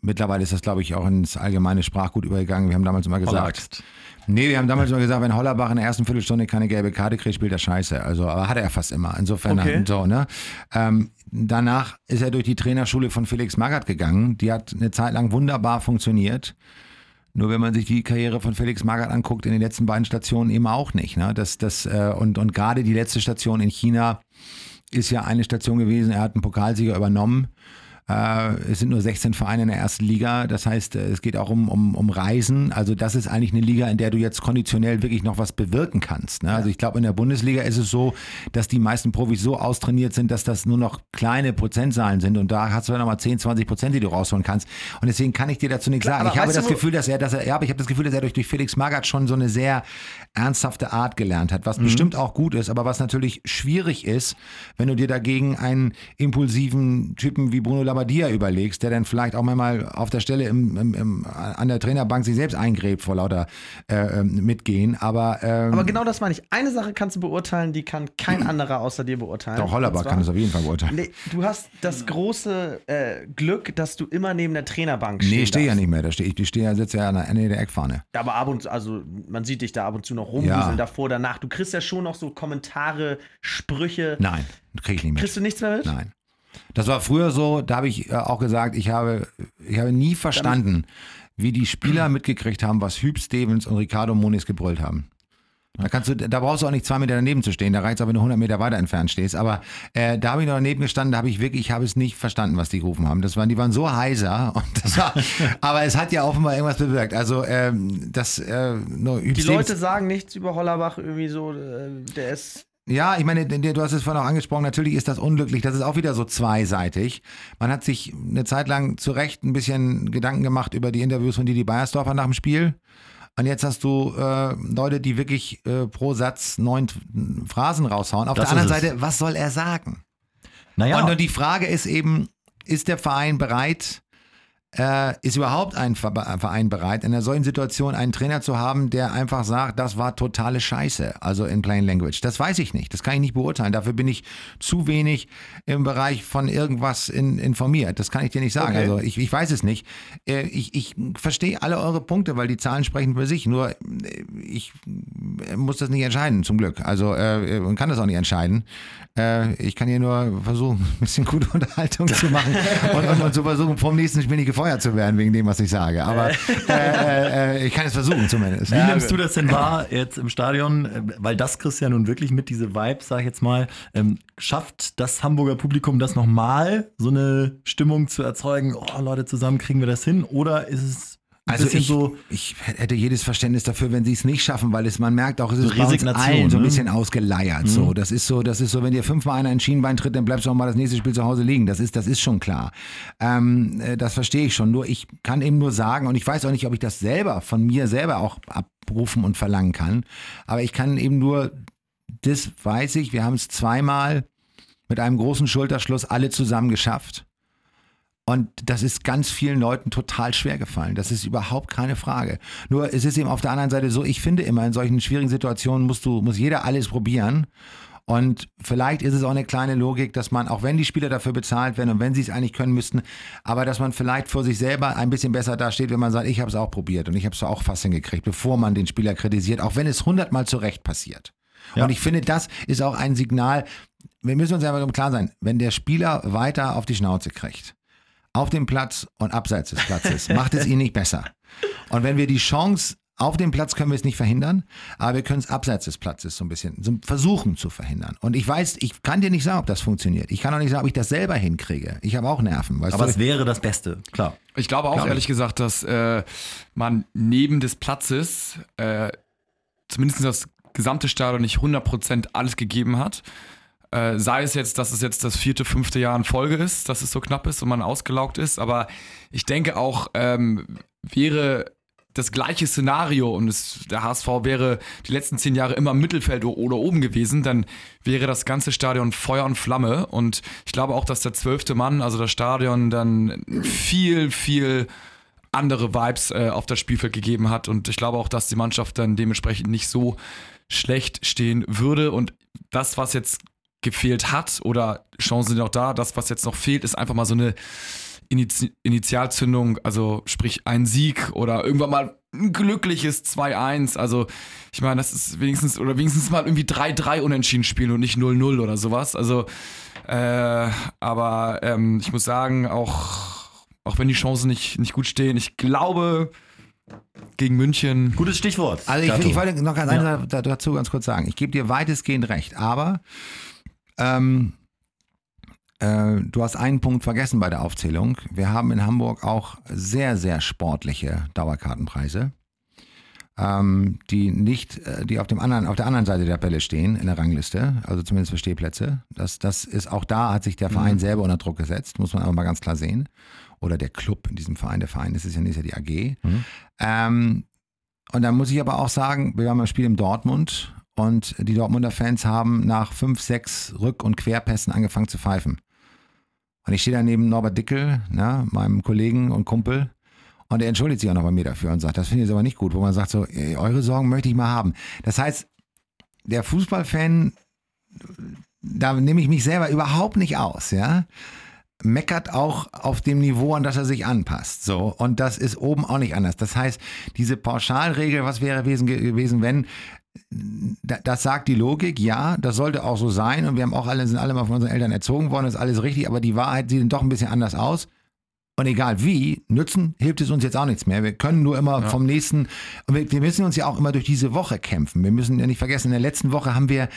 mittlerweile ist das, glaube ich, auch ins allgemeine Sprachgut übergegangen. Wir haben damals immer gesagt, Hollaxt. Nee, wir haben damals immer gesagt, wenn Hollerbach in der ersten Viertelstunde keine gelbe Karte kriegt, spielt er scheiße. Also, aber hat er fast immer. Insofern, Okay. so, ne? Ähm, danach ist er durch die Trainerschule von Felix Magath gegangen. Die hat eine Zeit lang wunderbar funktioniert. Nur wenn man sich die Karriere von Felix Magath anguckt, in den letzten beiden Stationen eben auch nicht. Ne? Das, das, äh, und, und gerade die letzte Station in China ist ja eine Station gewesen. Er hat einen Pokalsieger übernommen. Äh, es sind nur 16 Vereine in der ersten Liga. Das heißt, äh, es geht auch um, um, um Reisen. Also das ist eigentlich eine Liga, in der du jetzt konditionell wirklich noch was bewirken kannst. Ne? Also ich glaube, in der Bundesliga ist es so, dass die meisten Profis so austrainiert sind, dass das nur noch kleine Prozentzahlen sind. Und da hast du dann nochmal 10, 20 Prozent, die du rausholen kannst. Und deswegen kann ich dir dazu nichts Klar, sagen. Ich habe das Gefühl, dass er, dass er, ja, aber ich habe das Gefühl, dass er durch, durch Felix Magath schon so eine sehr ernsthafte Art gelernt hat, was bestimmt auch gut ist, aber was natürlich schwierig ist, wenn du dir dagegen einen impulsiven Typen wie Bruno Labbadia überlegst, der dann vielleicht auch mal auf der Stelle im, im, im, an der Trainerbank sich selbst eingräbt vor lauter äh, ähm, Mitgehen. Aber, ähm, Aber genau das meine ich. Eine Sache kannst du beurteilen, die kann kein anderer außer dir beurteilen. doch Hollerbach kann das auf jeden Fall beurteilen. Nee, du hast das große äh, Glück, dass du immer neben der Trainerbank stehst. Nee, ich stehe ja nicht mehr. Da steh, ich ich stehe ja, sitze ja an der Ende der Eckfahne. Aber ab und zu, also man sieht dich da ab und zu noch rumwuseln, Ja. davor, danach. Du kriegst ja schon noch so Kommentare, Sprüche. Nein, kriege ich nicht mit. Kriegst du nichts mehr mit? Nein. Das war früher so, da habe ich äh, auch gesagt, ich habe, ich habe nie verstanden, wie die Spieler mitgekriegt haben, was Hüb Stevens und Ricardo Moniz gebrüllt haben. Da, kannst du, da brauchst du auch nicht zwei Meter daneben zu stehen, da reicht es auch, wenn du 100 Meter weiter entfernt stehst. Aber äh, da habe ich noch daneben gestanden, da habe ich wirklich, ich habe es nicht verstanden, was die gerufen haben. Das waren, die waren so heiser. Und das war, aber es hat ja offenbar irgendwas bewirkt. Also ähm, das, äh, nur Hüb Die Leute sagen nichts über Hollerbach irgendwie so, äh, der ist. Ja, ich meine, du hast es vorhin auch angesprochen, natürlich ist das unglücklich, das ist auch wieder so zweiseitig. Man hat sich eine Zeit lang zu Recht ein bisschen Gedanken gemacht über die Interviews von Didi Beiersdorfer nach dem Spiel. Und jetzt hast du äh, Leute, die wirklich äh, pro Satz neun Phrasen raushauen. Auf Das der anderen. Seite, was soll er sagen? Naja, Und, und die Frage ist eben, ist der Verein bereit, äh, ist überhaupt ein Ver- Verein bereit, in einer solchen Situation einen Trainer zu haben, der einfach sagt, das war totale Scheiße, also in Plain Language. Das weiß ich nicht, das kann ich nicht beurteilen. Dafür bin ich zu wenig im Bereich von irgendwas in, informiert. Das kann ich dir nicht sagen. Okay. Also ich, ich weiß es nicht. Äh, ich ich verstehe alle eure Punkte, weil die Zahlen sprechen für sich. Nur äh, ich äh, muss das nicht entscheiden, zum Glück. Also äh, und kann das auch nicht entscheiden. Äh, ich kann hier nur versuchen, ein bisschen gute Unterhaltung zu machen und, und, und zu versuchen, vom nächsten Spiel nicht gefeuert zu werden wegen dem, was ich sage. Aber äh, äh, ich kann es versuchen zumindest. Wie nimmst du das denn wahr jetzt im Stadion? Äh, Weil das kriegst du ja nun wirklich mit, diese Vibes, sag ich jetzt mal. Ähm, schafft das Hamburger Publikum das nochmal, so eine Stimmung zu erzeugen? Oh, Leute, zusammen kriegen wir das hin? Oder ist es Also ich, so. ich hätte jedes Verständnis dafür, wenn sie es nicht schaffen, weil es man merkt auch, es ist bei uns allen so ein ne? bisschen ausgeleiert. So, das ist so, das ist so, wenn dir fünfmal einer ein Schienbein tritt, dann bleibst du auch mal das nächste Spiel zu Hause liegen. Das ist, das ist schon klar. Ähm, äh, das verstehe ich schon. Nur ich kann eben nur sagen, und ich weiß auch nicht, ob ich das selber von mir selber auch abrufen und verlangen kann. Aber ich kann eben nur, das weiß ich. Wir haben es zweimal mit einem großen Schulterschluss alle zusammen geschafft. Und das ist ganz vielen Leuten total schwer gefallen. Das ist überhaupt keine Frage. Nur es ist eben auf der anderen Seite so, ich finde immer, in solchen schwierigen Situationen musst du, muss jeder alles probieren. Und vielleicht ist es auch eine kleine Logik, dass man, auch wenn die Spieler dafür bezahlt werden und wenn sie es eigentlich können müssten, aber dass man vielleicht vor sich selber ein bisschen besser dasteht, wenn man sagt, ich habe es auch probiert und ich habe es auch fast hingekriegt, bevor man den Spieler kritisiert, auch wenn es hundertmal zu Recht passiert. Ja. Und ich finde, das ist auch ein Signal, wir müssen uns einfach klar sein, wenn der Spieler weiter auf die Schnauze kriegt, auf dem Platz und abseits des Platzes, macht es ihn nicht besser. Und wenn wir die Chance auf dem Platz können wir es nicht verhindern, aber wir können es abseits des Platzes so ein bisschen so versuchen zu verhindern. Und ich weiß, ich kann dir nicht sagen, ob das funktioniert. Ich kann auch nicht sagen, ob ich das selber hinkriege. Ich habe auch Nerven. Weißt Aber du? es wäre das Beste, klar. Ich glaube auch Glaub ich. ehrlich gesagt, dass äh, man neben des Platzes äh, zumindest das gesamte Stadion nicht 100% alles gegeben hat. Äh, sei es jetzt, dass es jetzt das vierte, fünfte Jahr in Folge ist, dass es so knapp ist und man ausgelaugt ist. Aber ich denke auch, ähm, wäre das gleiche Szenario und es, der HSV wäre die letzten zehn Jahre immer im Mittelfeld oder oben gewesen, dann wäre das ganze Stadion Feuer und Flamme. Und ich glaube auch, dass der zwölfte Mann, also das Stadion, dann viel, viel andere Vibes äh, auf das Spielfeld gegeben hat. Und ich glaube auch, dass die Mannschaft dann dementsprechend nicht so schlecht stehen würde. Und das, was jetzt gefehlt hat, oder Chancen sind auch da, das, was jetzt noch fehlt, ist einfach mal so eine Inizi Initialzündung, also sprich ein Sieg oder irgendwann mal ein glückliches 2-1. Also ich meine, das ist wenigstens, oder wenigstens mal irgendwie 3-3 unentschieden spielen und nicht 0-0 oder sowas. Also, äh, aber ähm, ich muss sagen, auch, auch wenn die Chancen nicht, nicht gut stehen, ich glaube, gegen München. Gutes Stichwort. Also ich, ich wollte noch ganz da- dazu ganz kurz sagen. Ich gebe dir weitestgehend recht, aber ähm, äh, du hast einen Punkt vergessen bei der Aufzählung. Wir haben in Hamburg auch sehr, sehr sportliche Dauerkartenpreise, ähm, die nicht, äh, die auf dem anderen, auf der anderen Seite der Tabelle stehen in der Rangliste, also zumindest für Stehplätze. Das, das ist auch da hat sich der Verein selber unter Druck gesetzt, muss man aber mal ganz klar sehen. Oder der Club in diesem Verein, der Verein, das ist ja nicht ja die AG. Ähm, und dann muss ich aber auch sagen, wir haben ein Spiel in Dortmund und die Dortmunder Fans haben nach fünf, sechs Rück- und Querpässen angefangen zu pfeifen. Und ich stehe da neben Norbert Dickel, ne, meinem Kollegen und Kumpel, und er entschuldigt sich auch noch bei mir dafür und sagt, das finde ich jetzt aber nicht gut, wo man sagt so, ey, eure Sorgen möchte ich mal haben. Das heißt, der Fußballfan, da nehme ich mich selber überhaupt nicht aus, ja meckert auch auf dem Niveau, an das er sich anpasst. So. Und das ist oben auch nicht anders. Das heißt, diese Pauschalregel, was wäre gewesen, wenn, das sagt die Logik, ja, das sollte auch so sein. Und wir haben auch alle, sind alle mal von unseren Eltern erzogen worden, ist alles richtig, aber die Wahrheit sieht dann doch ein bisschen anders aus. Und egal wie, nützen hilft es uns jetzt auch nichts mehr. Wir können nur immer vom nächsten, und wir, wir müssen uns ja auch immer durch diese Woche kämpfen. Wir müssen ja nicht vergessen, in der letzten Woche haben wir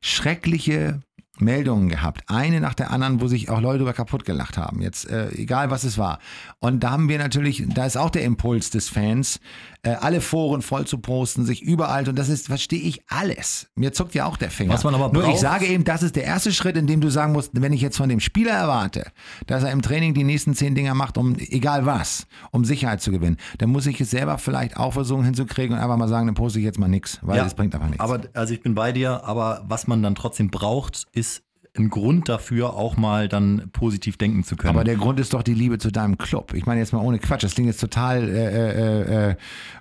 schreckliche Meldungen gehabt. Eine nach der anderen, wo sich auch Leute über kaputt gelacht haben. Jetzt, äh, egal was es war. Und da haben wir natürlich, da ist auch der Impuls des Fans, äh, alle Foren voll zu posten, sich überall, und das ist, verstehe ich alles. Mir zuckt ja auch der Finger. Was man aber Nur ich braucht- sage eben, das ist der erste Schritt, in dem du sagen musst, wenn ich jetzt von dem Spieler erwarte, dass er im Training die nächsten zehn Dinger macht, um egal was, um Sicherheit zu gewinnen, dann muss ich es selber vielleicht auch versuchen hinzukriegen und einfach mal sagen, dann poste ich jetzt mal nichts, weil Ja, das bringt einfach nichts. Aber also ich bin bei dir, aber was man dann trotzdem braucht, ist ein Grund dafür, auch mal dann positiv denken zu können. Aber der Grund ist doch die Liebe zu deinem Club. Ich meine jetzt mal ohne Quatsch, das klingt jetzt total äh, äh, äh,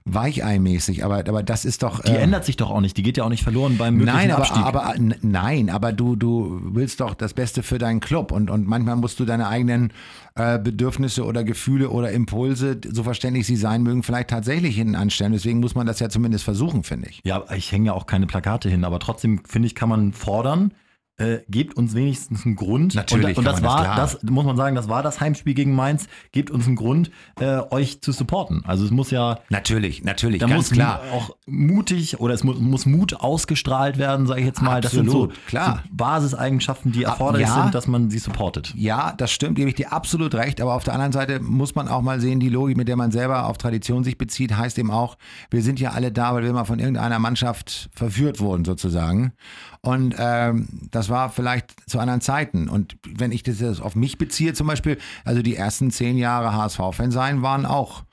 weicheimäßig, aber, aber das ist doch. die äh, ändert sich doch auch nicht. Die geht ja auch nicht verloren beim möglichen Nein, aber, Abstieg. aber nein, aber du, du willst doch das Beste für deinen Club und, und manchmal musst du deine eigenen äh, Bedürfnisse oder Gefühle oder Impulse, so verständlich sie sein mögen, vielleicht tatsächlich hinten anstellen. Deswegen muss man das ja zumindest versuchen, finde ich. Ja, ich hänge ja auch keine Plakate hin, aber trotzdem finde ich, kann man fordern, äh, gebt uns wenigstens einen Grund. Natürlich Und, und das das, war, klar. das muss man sagen, das war das Heimspiel gegen Mainz. Gebt uns einen Grund, äh, euch zu supporten. Also es muss ja, Natürlich, natürlich, da ganz muss klar. auch mutig oder es muss, muss Mut ausgestrahlt werden, sage ich jetzt mal. das sind so, Absolut, klar. so Basiseigenschaften, die erforderlich ja. sind, dass man sie supportet. Ja, das stimmt, gebe ich dir absolut recht. Aber auf der anderen Seite muss man auch mal sehen, die Logik, mit der man selber auf Tradition sich bezieht, heißt eben auch, wir sind ja alle da, weil wir mal von irgendeiner Mannschaft verführt wurden, sozusagen. Und ähm, das war vielleicht zu anderen Zeiten. Und wenn ich das jetzt auf mich beziehe, zum Beispiel, also die ersten zehn Jahre HSV-Fan sein, waren auch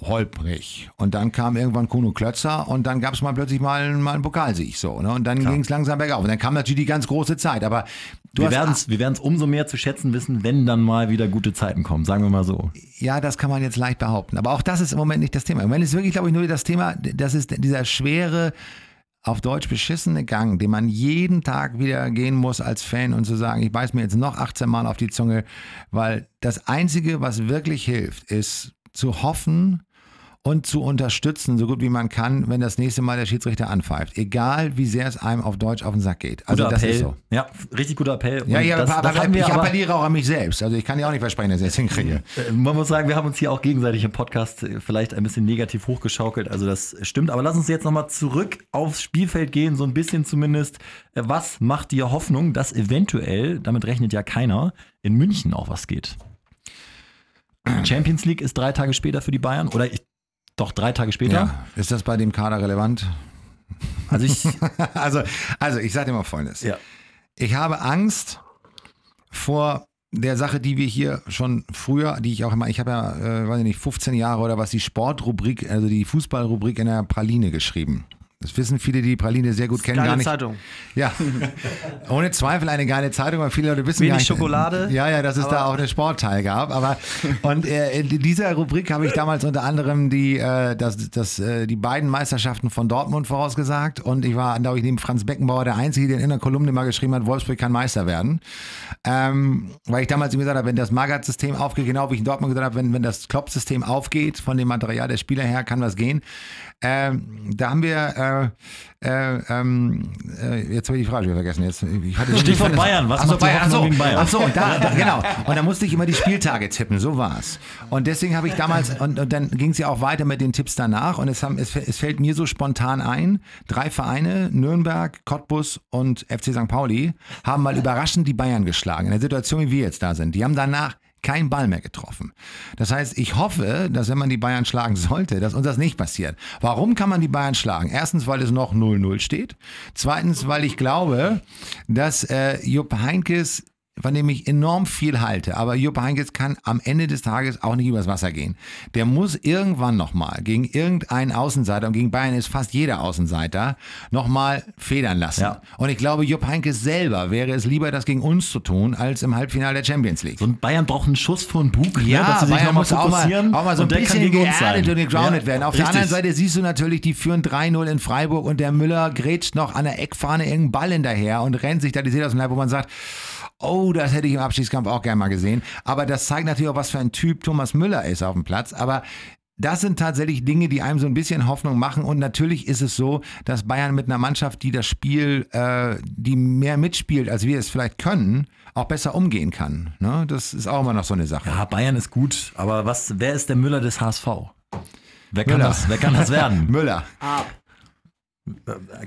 holprig. Und dann kam irgendwann Kuno Klötzer und dann gab es mal plötzlich mal, mal einen Pokalsieg so. Ne? Und dann ging es langsam bergauf. Und dann kam natürlich die ganz große Zeit. Aber Du wir werden es wir werden's umso mehr zu schätzen wissen, wenn dann mal wieder gute Zeiten kommen, sagen wir mal so. Ja, das kann man jetzt leicht behaupten. Aber auch das ist im Moment nicht das Thema. Im Moment ist wirklich, glaube ich, nur das Thema, das ist dieser schwere, auf Deutsch beschissene Gang, den man jeden Tag wieder gehen muss als Fan und zu sagen, ich beiß mir jetzt noch 18 Mal auf die Zunge, weil das Einzige, was wirklich hilft, ist zu hoffen und zu unterstützen, so gut wie man kann, wenn das nächste Mal der Schiedsrichter anpfeift. Egal, wie sehr es einem auf Deutsch auf den Sack geht. Also Guter das Appell. ist so. Ja, richtig guter Appell. Ja, Und ja, das, aber, das aber ich appelliere auch an mich selbst. Also ich kann ja auch nicht versprechen, dass ich es hinkriege. Äh, Man muss sagen, wir haben uns hier auch gegenseitig im Podcast äh, vielleicht ein bisschen negativ hochgeschaukelt. Also das stimmt. Aber lass uns jetzt nochmal zurück aufs Spielfeld gehen, so ein bisschen zumindest. Äh, Was macht dir Hoffnung, dass eventuell, damit rechnet ja keiner, in München auch was geht? Champions League ist drei Tage später für die Bayern oder ich, doch drei Tage später. Ja. Ist das bei dem Kader relevant? Also ich, Also, also ich sage dir mal Folgendes. ja. Ich habe Angst vor der Sache, die wir hier schon früher, die ich auch immer, ich habe ja, äh, weiß ich nicht, 15 Jahre oder was, die Sportrubrik, also die Fußballrubrik in der Praline geschrieben. Das wissen viele, die Praline sehr gut kennen, Geile gar nicht. Zeitung. Ja, ohne Zweifel eine geile Zeitung, weil viele Leute wissen Wenig gar nicht. Schokolade, Ja, ja, dass es da auch einen Sportteil gab. Aber und äh, in dieser Rubrik habe ich damals unter anderem die, äh, das, das, äh, die beiden Meisterschaften von Dortmund vorausgesagt. Und ich war, glaube ich, neben Franz Beckenbauer der Einzige, der in einer Kolumne mal geschrieben hat, Wolfsburg kann Meister werden. Ähm, weil ich damals ihm gesagt habe, wenn das Magath-System aufgeht, genau wie ich in Dortmund gesagt habe, wenn, wenn das Klopp-System aufgeht, von dem Material der Spieler her, kann was gehen. Ähm, da haben wir, äh, äh, ähm, äh, jetzt habe ich die Frage vergessen. Jetzt, ich hatte Stichwort Bayern. Was Ach so, macht Bayern, ach Hoffnung so, gegen Bayern? Ach so, da, da, genau. Und da musste ich immer die Spieltage tippen, so war's. Und deswegen habe ich damals, und, und dann ging es ja auch weiter mit den Tipps danach. Und es, haben, es, es fällt mir so spontan ein, drei Vereine, Nürnberg, Cottbus und FC St. Pauli, haben mal überraschend die Bayern geschlagen. In der Situation, wie wir jetzt da sind. Die haben danach keinen Ball mehr getroffen. Das heißt, ich hoffe, dass wenn man die Bayern schlagen sollte, dass uns das nicht passiert. Warum kann man die Bayern schlagen? Erstens, weil es noch 0-0 steht. Zweitens, weil ich glaube, dass äh, Jupp Heinkes von dem ich enorm viel halte. Aber Jupp Heynckes kann am Ende des Tages auch nicht übers Wasser gehen. Der muss irgendwann nochmal gegen irgendeinen Außenseiter, und gegen Bayern ist fast jeder Außenseiter, nochmal federn lassen. Ja. Und ich glaube, Jupp Heynckes selber wäre es lieber, das gegen uns zu tun, als im Halbfinale der Champions League. Ein Bayern braucht einen Schuss von Bug, ne, Ja, dass sie sich Bayern muss auch mal, auch mal so ein und der kann bisschen geerdet und gegroundet Ja, werden. Auf der richtig. anderen Seite siehst du natürlich, die führen 3-0 in Freiburg und der Müller grätscht noch an der Eckfahne irgendeinen Ball hinterher und rennt sich da die Seele aus dem Leib, wo man sagt, oh, das hätte ich im Abschiedskampf auch gerne mal gesehen. Aber das zeigt natürlich auch, was für ein Typ Thomas Müller ist auf dem Platz. Aber das sind tatsächlich Dinge, die einem so ein bisschen Hoffnung machen. Und natürlich ist es so, dass Bayern mit einer Mannschaft, die das Spiel, äh, die mehr mitspielt, als wir es vielleicht können, auch besser umgehen kann. Ne? Das ist auch immer noch so eine Sache. Ja, Bayern ist gut, aber was, wer ist der Müller des HSV? Wer kann, Müller. das, wer kann das werden? Müller.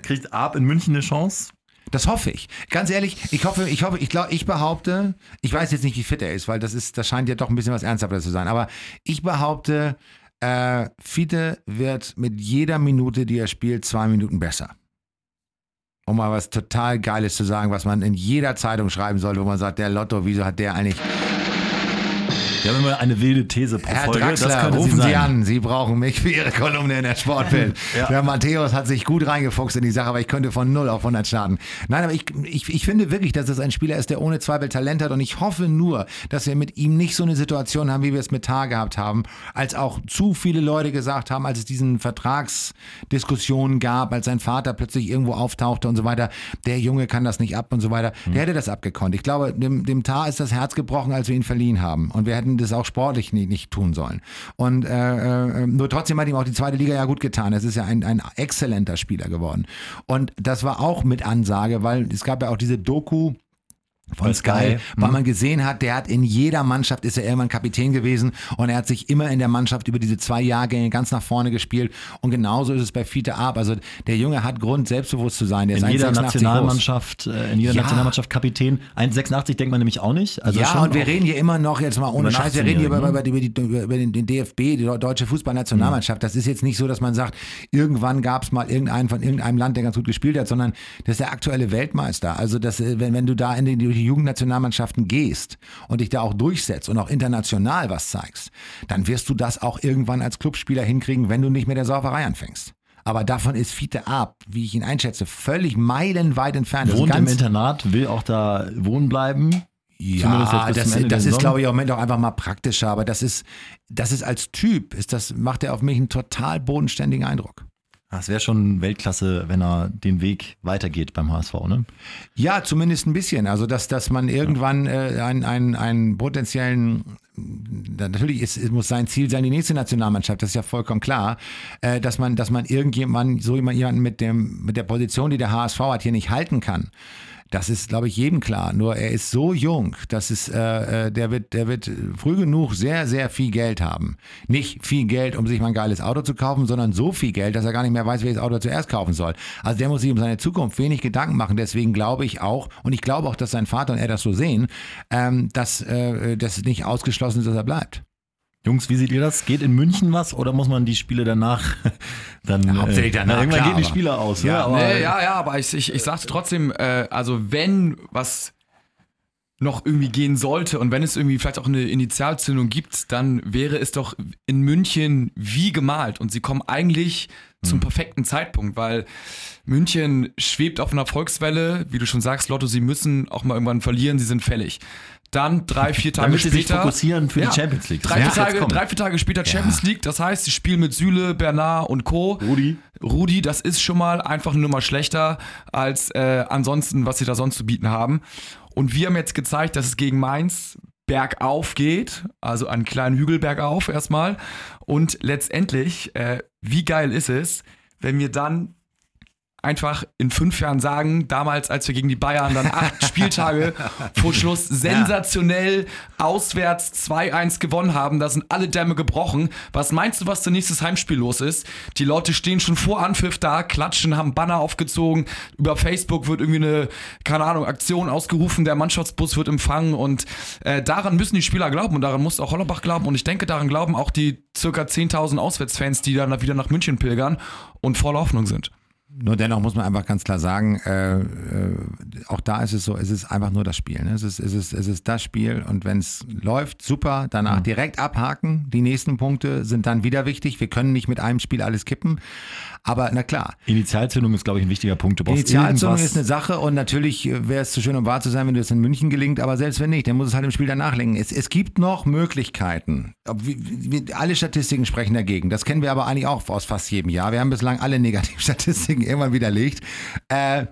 Kriegt Arp in München eine Chance? Das hoffe ich. Ganz ehrlich, ich hoffe, ich hoffe, ich glaube, ich behaupte, ich weiß jetzt nicht, wie fit er ist, weil das ist, das scheint ja doch ein bisschen was ernsthafter zu sein. Aber ich behaupte, äh, Fiete wird mit jeder Minute, die er spielt, zwei Minuten besser. Um mal was total Geiles zu sagen, was man in jeder Zeitung schreiben sollte, wo man sagt, der Lotto, wieso hat der eigentlich. Wir haben immer eine wilde These pro Herr Folge. Draxler, rufen sein. Sie an, Sie brauchen mich für Ihre Kolumne in der Sportbild. Ja. Der Matthäus hat sich gut reingefuchst in die Sache, aber ich könnte von 0 auf 100 starten. Nein, aber ich, ich, ich finde wirklich, dass es ein Spieler ist, der ohne Zweifel Talent hat und ich hoffe nur, dass wir mit ihm nicht so eine Situation haben, wie wir es mit Tar gehabt haben, als auch zu viele Leute gesagt haben, als es diesen Vertragsdiskussionen gab, als sein Vater plötzlich irgendwo auftauchte und so weiter, der Junge kann das nicht ab und so weiter. Der hätte das abgekonnt. Ich glaube, dem, dem Tar ist das Herz gebrochen, als wir ihn verliehen haben und wir hätten das auch sportlich nicht, nicht tun sollen. Und äh, äh, nur trotzdem hat ihm auch die zweite Liga ja gut getan. Es ist ja ein, ein exzellenter Spieler geworden. Und das war auch mit Ansage, weil es gab ja auch diese Doku von Sky, weil Mhm. man gesehen hat, der hat in jeder Mannschaft, ist er irgendwann Kapitän gewesen und er hat sich immer in der Mannschaft über diese zwei Jahrgänge ganz nach vorne gespielt und genauso ist es bei Fiete Ab. Also der Junge hat Grund, selbstbewusst zu sein. Der In ist jeder 1,86 groß. Nationalmannschaft, äh, in jeder Ja. Nationalmannschaft Kapitän. 1,86 denkt man nämlich auch nicht. Also ja, und wir reden hier immer noch, jetzt mal ohne Über Scheiß, wir reden hier über, 18-Jährigen, über, die, über, über den, DFB, die deutsche Fußballnationalmannschaft. Das ist jetzt nicht so, dass man sagt, irgendwann gab es mal irgendeinen von irgendeinem Land, der ganz gut gespielt hat, sondern das ist der aktuelle Weltmeister. Also das, äh, wenn, wenn du da in die, die Jugendnationalmannschaften gehst und dich da auch durchsetzt und auch international was zeigst, dann wirst du das auch irgendwann als Clubspieler hinkriegen, wenn du nicht mit der Sauferei anfängst. Aber davon ist Fiete Ab, wie ich ihn einschätze, völlig meilenweit entfernt. Wohnt im Internat, will auch da wohnen bleiben. Ja, das, das ist, glaube ich, im Moment auch einfach mal praktischer. Aber das ist, das ist als Typ, ist das, macht er auf mich einen total bodenständigen Eindruck. Das wäre schon Weltklasse, wenn er den Weg weitergeht beim HSV, ne? Ja, zumindest ein bisschen. Also, dass, dass man irgendwann äh, einen, einen, einen potenziellen, natürlich ist, es muss sein Ziel sein, die nächste Nationalmannschaft, das ist ja vollkommen klar, äh, dass man, dass man irgendjemanden, so jemand- jemanden mit, dem, mit der Position, die der HSV hat, hier nicht halten kann. Das ist, glaube ich, jedem klar. Nur er ist so jung, dass es, äh, äh, der wird, der wird früh genug sehr, sehr viel Geld haben. Nicht viel Geld, um sich mal ein geiles Auto zu kaufen, sondern so viel Geld, dass er gar nicht mehr weiß, welches Auto er zuerst kaufen soll. Also der muss sich um seine Zukunft wenig Gedanken machen. Deswegen glaube ich auch, und ich glaube auch, dass sein Vater und er das so sehen, ähm, dass äh, das nicht ausgeschlossen ist, dass er bleibt. Jungs, wie seht ihr das? Geht in München was oder muss man die Spiele danach dann. Ja, hauptsächlich danach, na, irgendwann klar, gehen die Spiele aus, Ja, ne? Aber, Nee, ja, ja, aber ich, ich, ich sagte trotzdem, äh, also wenn was noch irgendwie gehen sollte und wenn es irgendwie vielleicht auch eine Initialzündung gibt, dann wäre es doch in München wie gemalt und sie kommen eigentlich zum perfekten Zeitpunkt, weil München schwebt auf einer Erfolgswelle, wie du schon sagst, Lotto, sie müssen auch mal irgendwann verlieren, sie sind fällig. Dann drei, vier Tage Damit sie sich später. fokussieren für Ja. die Champions League. Drei, vier muss jetzt Tage, drei, vier Tage später Champions League, das heißt, sie spielen mit Süle, Bernard und Co. Rudi. Rudi, das ist schon mal einfach eine Nummer schlechter als äh, ansonsten, was sie da sonst zu bieten haben. Und wir haben jetzt gezeigt, dass es gegen Mainz bergauf geht, also einen kleinen Hügel bergauf erstmal. Und letztendlich, äh, wie geil ist es, wenn wir dann einfach in fünf Jahren sagen, damals, als wir gegen die Bayern dann acht Spieltage vor Schluss sensationell auswärts 2-1 gewonnen haben, da sind alle Dämme gebrochen. Was meinst du, was der nächstes Heimspiel los ist? Die Leute stehen schon vor Anpfiff da, klatschen, haben Banner aufgezogen, über Facebook wird irgendwie eine, keine Ahnung, Aktion ausgerufen, der Mannschaftsbus wird empfangen und äh, daran müssen die Spieler glauben und daran muss auch Hollerbach glauben und ich denke, daran glauben auch die circa 10.000 Auswärtsfans, die dann wieder nach München pilgern und voller Hoffnung sind. Nur dennoch muss man einfach ganz klar sagen, äh, äh, auch da ist es so, es ist einfach nur das Spiel. Ne? Es, ist, es, ist, es ist das Spiel und wenn es läuft, super, danach direkt abhaken. Die nächsten Punkte sind dann wieder wichtig. Wir können nicht mit einem Spiel alles kippen. Aber na klar, Initialzündung ist, glaube ich, ein wichtiger Punkt. Du Initialzündung ist eine Sache und natürlich äh, wäre es zu schön, um wahr zu sein, wenn das in München gelingt, aber selbst wenn nicht, dann muss es halt im Spiel danach lenken. Es, es gibt noch Möglichkeiten. Alle Statistiken sprechen dagegen. Das kennen wir aber eigentlich auch aus fast jedem Jahr. Wir haben bislang alle Negativstatistiken irgendwann widerlegt. Äh,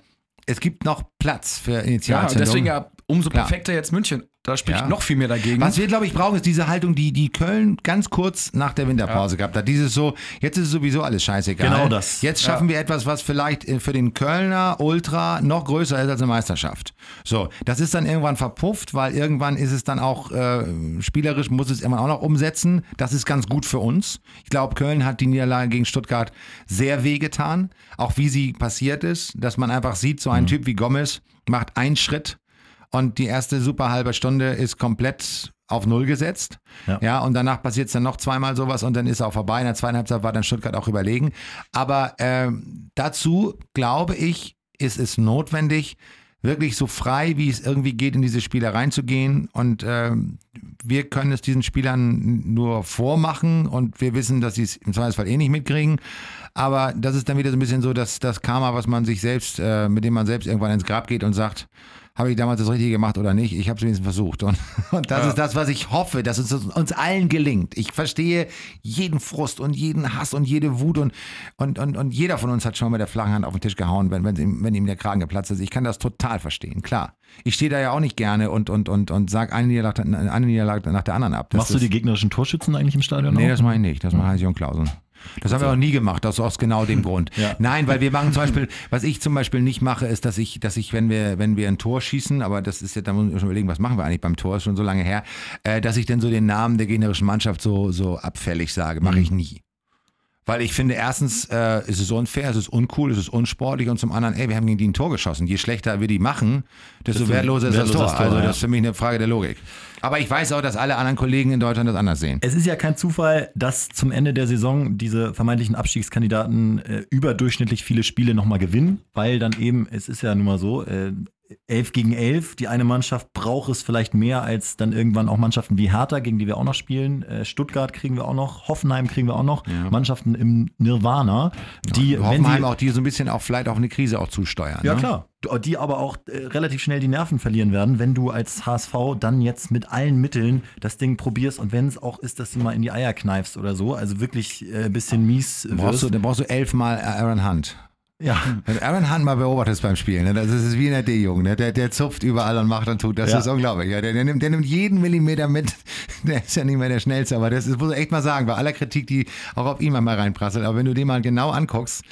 es gibt noch Platz für Ja, Initialzündung. deswegen ja umso Klar. perfekter jetzt München. Da spricht Ja. noch viel mehr dagegen. Was wir, glaube ich, brauchen, ist diese Haltung, die, die Köln ganz kurz nach der Winterpause gehabt hat. Dieses so, jetzt ist es sowieso alles scheißegal. Genau das. Jetzt schaffen wir etwas, was vielleicht äh, für den Kölner Ultra noch größer ist als eine Meisterschaft. So, das ist dann irgendwann verpufft, weil irgendwann ist es dann auch äh, spielerisch, muss es irgendwann auch noch umsetzen. Das ist ganz gut für uns. Ich glaube, Köln hat die Niederlage gegen Stuttgart sehr wehgetan. Auch wie sie passiert ist, dass man einfach sieht, so Mhm. ein Typ wie Gomez macht einen Schritt und die erste super halbe Stunde ist komplett auf Null gesetzt. Ja, Ja. und danach passiert es dann noch zweimal sowas und dann ist er auch vorbei. In der zweiten Halbzeit war dann Stuttgart auch überlegen. Aber ähm, dazu glaube ich, ist es notwendig, wirklich so frei, wie es irgendwie geht, in diese Spiele reinzugehen. Und ähm, wir können es diesen Spielern nur vormachen und wir wissen, dass sie es im Zweifelsfall eh nicht mitkriegen. Aber das ist dann wieder so ein bisschen so, dass das Karma, was man sich selbst, äh, mit dem man selbst irgendwann ins Grab geht und sagt, habe ich damals das Richtige gemacht oder nicht? Ich habe es wenigstens versucht. Und, und das ist das, was ich hoffe, dass es uns allen gelingt. Ich verstehe jeden Frust und jeden Hass und jede Wut und, und, und, und jeder von uns hat schon mal mit der flachen Hand auf den Tisch gehauen, wenn, wenn, ihm, wenn ihm der Kragen geplatzt ist. Ich kann das total verstehen, klar. Ich stehe da ja auch nicht gerne und, und, und, und sage eine Niederlage, eine Niederlage nach der anderen ab. Das Machst du die gegnerischen Torschützen eigentlich im Stadion? Nee, auch? das mache ich nicht. Das mache ich Jürgen Klausen. Das haben wir auch nie gemacht, aus, aus genau dem Grund. Ja. Nein, weil wir machen zum Beispiel, was ich zum Beispiel nicht mache, ist, dass ich, dass ich, wenn wir, wenn wir ein Tor schießen, aber das ist ja, da muss ich schon überlegen, was machen wir eigentlich beim Tor, ist schon so lange her, äh, dass ich dann so den Namen der gegnerischen Mannschaft so, so abfällig sage. Mache ich nie. Weil ich finde, erstens äh, ist es unfair, es ist uncool, es ist unsportlich und zum anderen, ey, wir haben gegen die ein Tor geschossen. Je schlechter wir die machen, desto wertloser ist das Tor. das Tor, Also ja. das ist für mich eine Frage der Logik. Aber ich weiß auch, dass alle anderen Kollegen in Deutschland das anders sehen. Es ist ja kein Zufall, dass zum Ende der Saison diese vermeintlichen Abstiegskandidaten äh, überdurchschnittlich viele Spiele nochmal gewinnen, weil dann eben, es ist ja nun mal so, äh, 11 gegen 11. Die eine Mannschaft braucht es vielleicht mehr als dann irgendwann auch Mannschaften wie Hertha, gegen die wir auch noch spielen. Äh, Stuttgart kriegen wir auch noch, Hoffenheim kriegen wir auch noch. Mannschaften im Nirvana, die, wenn Hoffenheim sie, auch, die so ein bisschen auch vielleicht auf eine Krise auch zusteuern. ja ne? klar, die aber auch äh, relativ schnell die Nerven verlieren werden, wenn du als HSV dann jetzt mit allen Mitteln das Ding probierst und wenn es auch ist, dass du mal in die Eier kneifst oder so, also wirklich äh, ein bisschen mies Brauchst wirst. du, dann brauchst du elfmal Aaron Hunt. Ja. Wenn Aaron Hunt mal beobachtest beim Spielen, ne, das ist wie in der D-Jugend, ne, der, der zupft überall und macht und tut, das Ja. ist unglaublich. Ja, der, der, nimmt, der nimmt jeden Millimeter mit, der ist ja nicht mehr der Schnellste, aber das ist, muss ich echt mal sagen, bei aller Kritik, die auch auf ihn mal reinprasselt, aber wenn du den mal genau anguckst,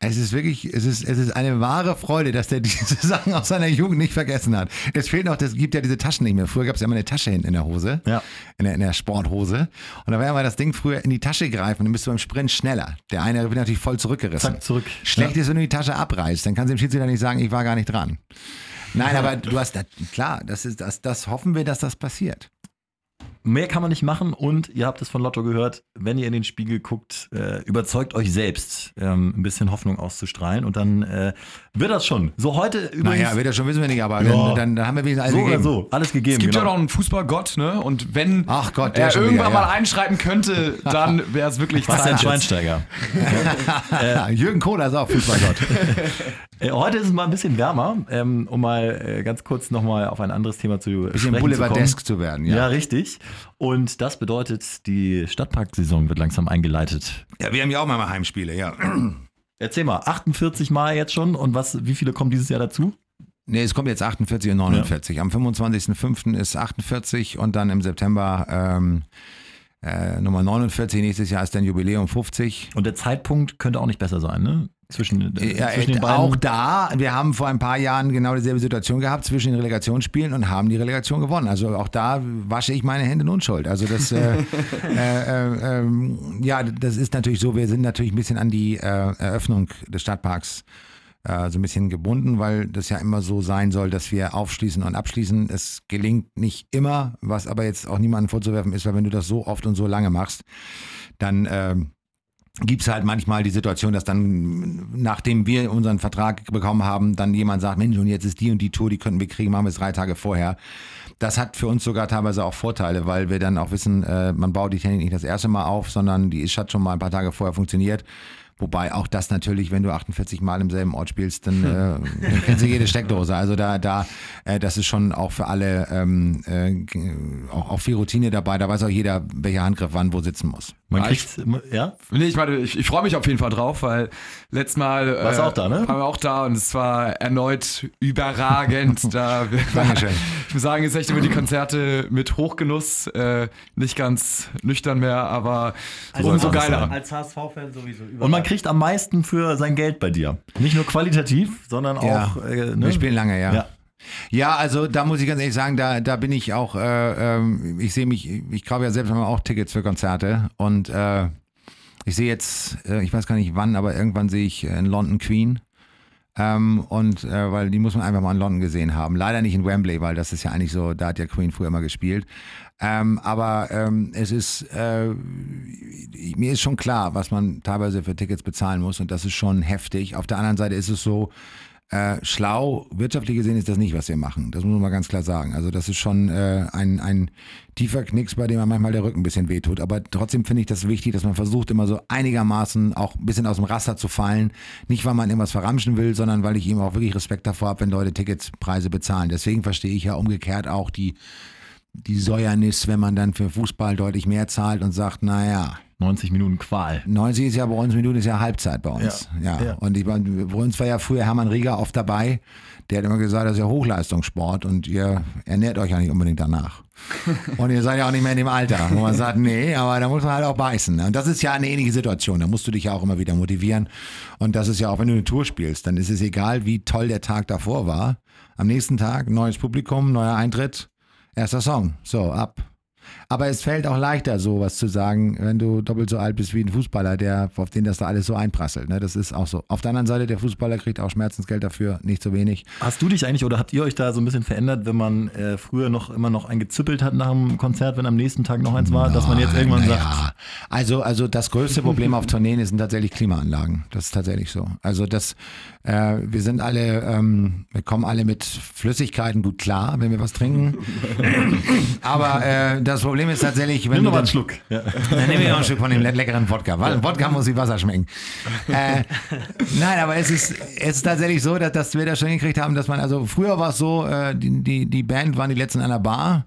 es ist wirklich, es ist, es ist eine wahre Freude, dass der diese Sachen aus seiner Jugend nicht vergessen hat. Es fehlt noch, es gibt ja diese Taschen nicht mehr. Früher gab es ja immer eine Tasche hinten in der Hose, Ja. in, der, in der Sporthose. Und da war ja mal das Ding früher in die Tasche greifen, dann bist du beim Sprint schneller. Der eine wird natürlich voll zurückgerissen. Zack, zurück. Schlecht ist, wenn du die Tasche abreißt, dann kann dem Schiedsrichter nicht sagen, ich war gar nicht dran. Nein, aber du hast, klar, das ist, das, das hoffen wir, dass das passiert. Mehr kann man nicht machen und ihr habt es von Lotto gehört, wenn ihr in den Spiegel guckt, äh, überzeugt euch selbst, ähm, ein bisschen Hoffnung auszustrahlen und dann äh, wird das schon. So heute übrigens. Naja, wird das schon, wissen wir nicht, aber Ja. dann, dann, haben wir wenigstens alles so oder gegeben. so, alles gegeben. Es gibt genau. ja noch einen Fußballgott, ne? Und wenn Ach Gott, der er schon irgendwann wieder, mal ja. einschreiten könnte, dann wäre es wirklich Zeit. jetzt. Schweinsteiger. Ja, Jürgen Kohler ist auch Fußballgott. Äh, heute ist es mal ein bisschen wärmer, ähm, um mal äh, ganz kurz nochmal auf ein anderes Thema zu Bisschen sprechen zu boulevardesk kommen. zu werden, Ja. ja. richtig. Und das bedeutet, die Stadtparksaison wird langsam eingeleitet. Ja, wir haben ja auch mal Heimspiele, ja. Erzähl mal, 48 Mal jetzt schon und was, wie viele kommen dieses Jahr dazu? Nee, es kommt jetzt 48 und 49. Am 25.05. ist 48 und dann im September ähm, äh, Nummer 49. Nächstes Jahr ist dann Jubiläum 50. Und der Zeitpunkt könnte auch nicht besser sein, ne? Zwischen, äh, Ja, zwischen den beiden. auch da, wir haben vor ein paar Jahren genau dieselbe Situation gehabt zwischen den Relegationsspielen und haben die Relegation gewonnen. Also auch da wasche ich meine Hände in Unschuld. Also das, äh, äh, äh, ähm, ja, das ist natürlich so, wir sind natürlich ein bisschen an die Eröffnung des Stadtparks äh, so ein bisschen gebunden, weil das ja immer so sein soll, dass wir aufschließen und abschließen. Es gelingt nicht immer, was aber jetzt auch niemandem vorzuwerfen ist, weil wenn du das so oft und so lange machst, dann ähm, gibt es halt manchmal die Situation, dass dann, nachdem wir unseren Vertrag bekommen haben, dann jemand sagt, Mensch, und jetzt ist die und die Tour, die könnten wir kriegen, machen wir es drei Tage vorher. Das hat für uns sogar teilweise auch Vorteile, weil wir dann auch wissen, äh, man baut die Technik nicht das erste Mal auf, sondern die ist hat schon mal ein paar Tage vorher funktioniert. Wobei auch das natürlich, wenn du 48 Mal im selben Ort spielst, dann, äh, dann kennst du jede Steckdose. Also da, da, äh, das ist schon auch für alle ähm, äh, auch, auch viel Routine dabei. Da weiß auch jeder, welcher Handgriff wann wo sitzen muss. Man kriegt, ja? Nee, ich meine, ich, ich freue mich auf jeden Fall drauf, weil letztes Mal äh, Warst auch da, ne? waren wir auch da und es war erneut überragend. da, Dankeschön. Ich muss sagen, jetzt echt immer die Konzerte mit Hochgenuss, äh, nicht ganz nüchtern mehr, aber Also umso geiler. Als HSV-Fan sowieso. Und man kriegt am meisten für sein Geld bei dir. Nicht nur qualitativ, sondern Ja. auch. Äh, ne? Wir spielen lange, ja. Ja. Ja, also da muss ich ganz ehrlich sagen, da, da bin ich auch, äh, ähm, ich sehe mich, ich kaufe ja selbst mal auch Tickets für Konzerte und äh, ich sehe jetzt, äh, ich weiß gar nicht wann, aber irgendwann sehe ich in London Queen. Ähm, und äh, weil die muss man einfach mal in London gesehen haben. Leider nicht in Wembley, weil das ist ja eigentlich so, da hat ja Queen früher immer gespielt. Ähm, aber ähm, es ist, äh, mir ist schon klar, was man teilweise für Tickets bezahlen muss und das ist schon heftig. Auf der anderen Seite ist es so, äh, schlau, wirtschaftlich gesehen ist das nicht, was wir machen. Das muss man mal ganz klar sagen. Also das ist schon äh, ein, ein tiefer Knicks, bei dem man manchmal der Rücken ein bisschen wehtut. Aber trotzdem finde ich das wichtig, dass man versucht, immer so einigermaßen auch ein bisschen aus dem Raster zu fallen. Nicht, weil man irgendwas verramschen will, sondern weil ich eben auch wirklich Respekt davor habe, wenn Leute Ticketspreise bezahlen. Deswegen verstehe ich ja umgekehrt auch die, die Säuernis, wenn man dann für Fußball deutlich mehr zahlt und sagt, naja, 90 Minuten Qual. 90 ist ja bei uns, Minuten ist ja Halbzeit bei uns. Ja. Ja, ja. Und ich, bei uns war ja früher Hermann Rieger oft dabei. Der hat immer gesagt, das ist ja Hochleistungssport und ihr ernährt euch ja nicht unbedingt danach. und ihr seid ja auch nicht mehr in dem Alter, wo man sagt, nee, aber da muss man halt auch beißen. ne? Und das ist ja eine ähnliche Situation. Da musst du dich ja auch immer wieder motivieren. Und das ist ja auch, wenn du eine Tour spielst, dann ist es egal, wie toll der Tag davor war. Am nächsten Tag neues Publikum, neuer Eintritt, erster Song. So, ab. Aber es fällt auch leichter, sowas zu sagen, wenn du doppelt so alt bist wie ein Fußballer, der, auf den das da alles so einprasselt. Ne? Das ist auch so. Auf der anderen Seite, der Fußballer kriegt auch Schmerzensgeld dafür, nicht so wenig. Hast du dich eigentlich oder habt ihr euch da so ein bisschen verändert, wenn man äh, früher noch immer noch ein gezüppelt hat nach dem Konzert, wenn am nächsten Tag noch eins war, dass man jetzt irgendwann sagt, Also, also das größte Problem auf Tourneen sind tatsächlich Klimaanlagen. Das ist tatsächlich so. Also das, äh, wir sind alle, ähm, wir kommen alle mit Flüssigkeiten gut klar, wenn wir was trinken. Aber äh, das Problem ist tatsächlich, wenn nimm du noch mal einen Schluck. Ja. dann nehme ich noch ein Stück von dem le- leckeren Wodka. Weil Wodka muss wie Wasser schmecken. Äh, nein, aber es ist, es ist tatsächlich so, dass, dass wir das schon hingekriegt haben, dass man, also früher war es so, äh, die, die, die Band waren die letzten an der Bar.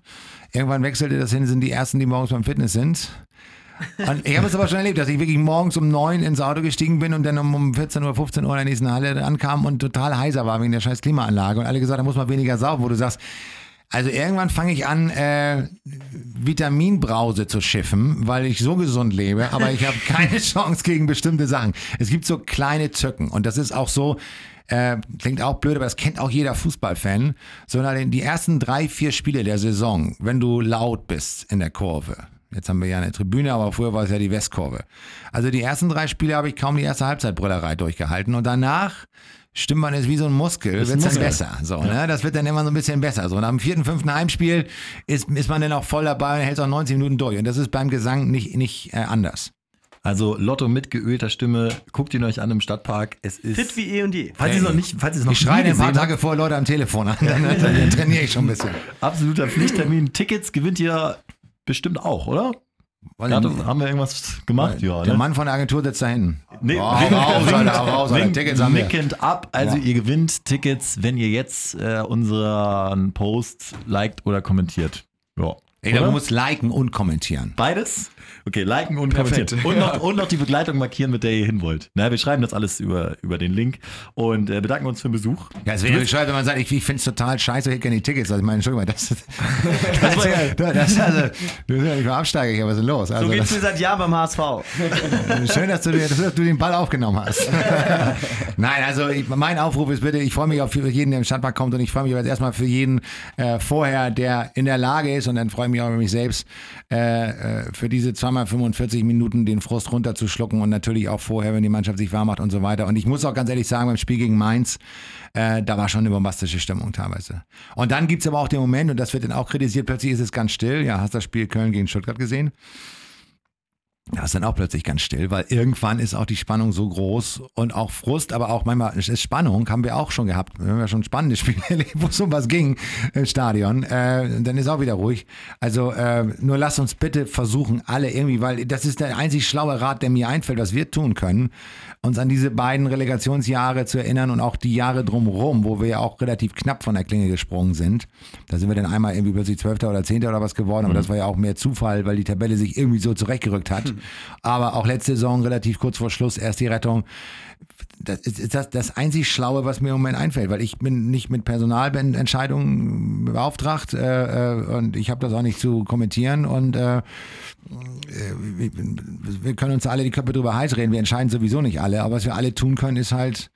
Irgendwann wechselte das hin, sind die ersten, die morgens beim Fitness sind. Und ich habe es aber schon erlebt, dass ich wirklich morgens um neun ins Auto gestiegen bin und dann um, um 14 Uhr, 15 Uhr in der nächsten Halle ankam und total heiser war wegen der scheiß Klimaanlage. Und alle gesagt, da muss man weniger saugen, wo du sagst, also irgendwann fange ich an, äh, Vitaminbrause zu schiffen, weil ich so gesund lebe, aber ich habe keine Chance gegen bestimmte Sachen. Es gibt so kleine Zücken und das ist auch so, äh, klingt auch blöd, aber das kennt auch jeder Fußballfan. Sondern die ersten drei, vier Spiele der Saison, wenn du laut bist in der Kurve. Jetzt haben wir ja eine Tribüne, aber früher war es ja die Westkurve. Also die ersten drei Spiele habe ich kaum die erste Halbzeitbrüllerei durchgehalten und danach stimmt man es wie so ein Muskel, Ist wird ein dann besser. So, ne? Das wird dann immer so ein bisschen besser. So, und am vierten, fünften Heimspiel ist, ist man dann auch voll dabei und hält auch 90 Minuten durch. Und das ist beim Gesang nicht, nicht äh, anders. Also Lotto mit geölter Stimme, guckt ihn euch an im Stadtpark. Es ist. Fit wie eh und je. falls ihr es noch nicht, falls ihr es noch Ich schreie ein paar Tage vor Leute am Telefon an, dann, dann trainiere ich schon ein bisschen. absoluter Pflichttermin. Tickets gewinnt ihr bestimmt auch, oder? Weil Gerade haben wir irgendwas gemacht? Ja, der ne? Mann von der Agentur sitzt da hinten. Nee, Oh, raus, Alter, raus, Alter. Tickets haben wir. ab. Also Ja. ihr gewinnt Tickets, wenn ihr jetzt äh, unseren Post liked oder kommentiert. Ja. Ey, du Oder? musst liken und kommentieren. Beides? Okay, liken und Perfekt. kommentieren. Und noch, und noch die Begleitung markieren, mit der ihr hin wollt. Na, wir schreiben das alles über, über den Link und äh, bedanken uns für den Besuch. Ja, es wäre bescheuert, wenn man sagt, ich, ich finde es total scheiße, ich hätte gerne die Tickets. Also ich meine, Entschuldigung, das, das, das, war ja- das, also, du bist ja nicht mal Absteiger hier, was ist denn los? So Also, geht's das, mir seit Jahren beim HSV. Schön, dass du, dass du den Ball aufgenommen hast. Nein, also ich, mein Aufruf ist bitte, ich freue mich auf jeden, der im Stadtpark kommt und ich freue mich aber jetzt erstmal für jeden äh, vorher, der in der Lage ist und dann freue ich mich auch über mich selbst, äh, äh, für diese zweimal 45 Minuten den Frust runterzuschlucken und natürlich auch vorher, wenn die Mannschaft sich warm macht und so weiter. Und ich muss auch ganz ehrlich sagen, beim Spiel gegen Mainz, äh, da war schon eine bombastische Stimmung teilweise. Und dann gibt es aber auch den Moment, und das wird dann auch kritisiert, plötzlich ist es ganz still. Ja, hast das Spiel Köln gegen Stuttgart gesehen? Da ist dann auch plötzlich ganz still, weil irgendwann ist auch die Spannung so groß und auch Frust, aber auch manchmal ist Spannung, haben wir auch schon gehabt. Wir haben ja schon spannende Spiele erlebt, wo es um was ging im Stadion. Äh, dann ist auch wieder ruhig. Also äh, nur lass uns bitte versuchen, alle irgendwie, weil das ist der einzig schlaue Rat, der mir einfällt, was wir tun können, uns an diese beiden Relegationsjahre zu erinnern und auch die Jahre drumherum, wo wir ja auch relativ knapp von der Klinge gesprungen sind. Da sind wir dann einmal irgendwie plötzlich Zwölfter oder Zehnter oder was geworden, aber das war ja auch mehr Zufall, weil die Tabelle sich irgendwie so zurechtgerückt hat. Aber auch letzte Saison relativ kurz vor Schluss erst die Rettung. Das ist das, das einzig Schlaue, was mir im Moment einfällt, weil ich bin nicht mit Personalentscheidungen beauftragt äh, äh, und ich habe das auch nicht zu kommentieren und äh, äh, wir- wir können uns alle die Köpfe drüber heiß reden, wir entscheiden sowieso nicht alle, aber was wir alle tun können, ist halt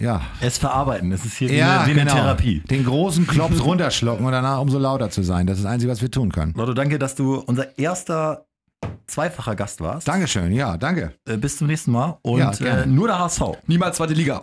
ja, Es verarbeiten. Es ist hier wie, ja eine, wie eine genau. Therapie. Den großen Klops runterschlucken und danach umso lauter zu sein. Das ist das Einzige, was wir tun können. Lotto, danke, dass du unser erster zweifacher Gast warst. Dankeschön, ja, danke. Äh, bis zum nächsten Mal. Und Ja, äh, nur der HSV. Niemals zweite Liga.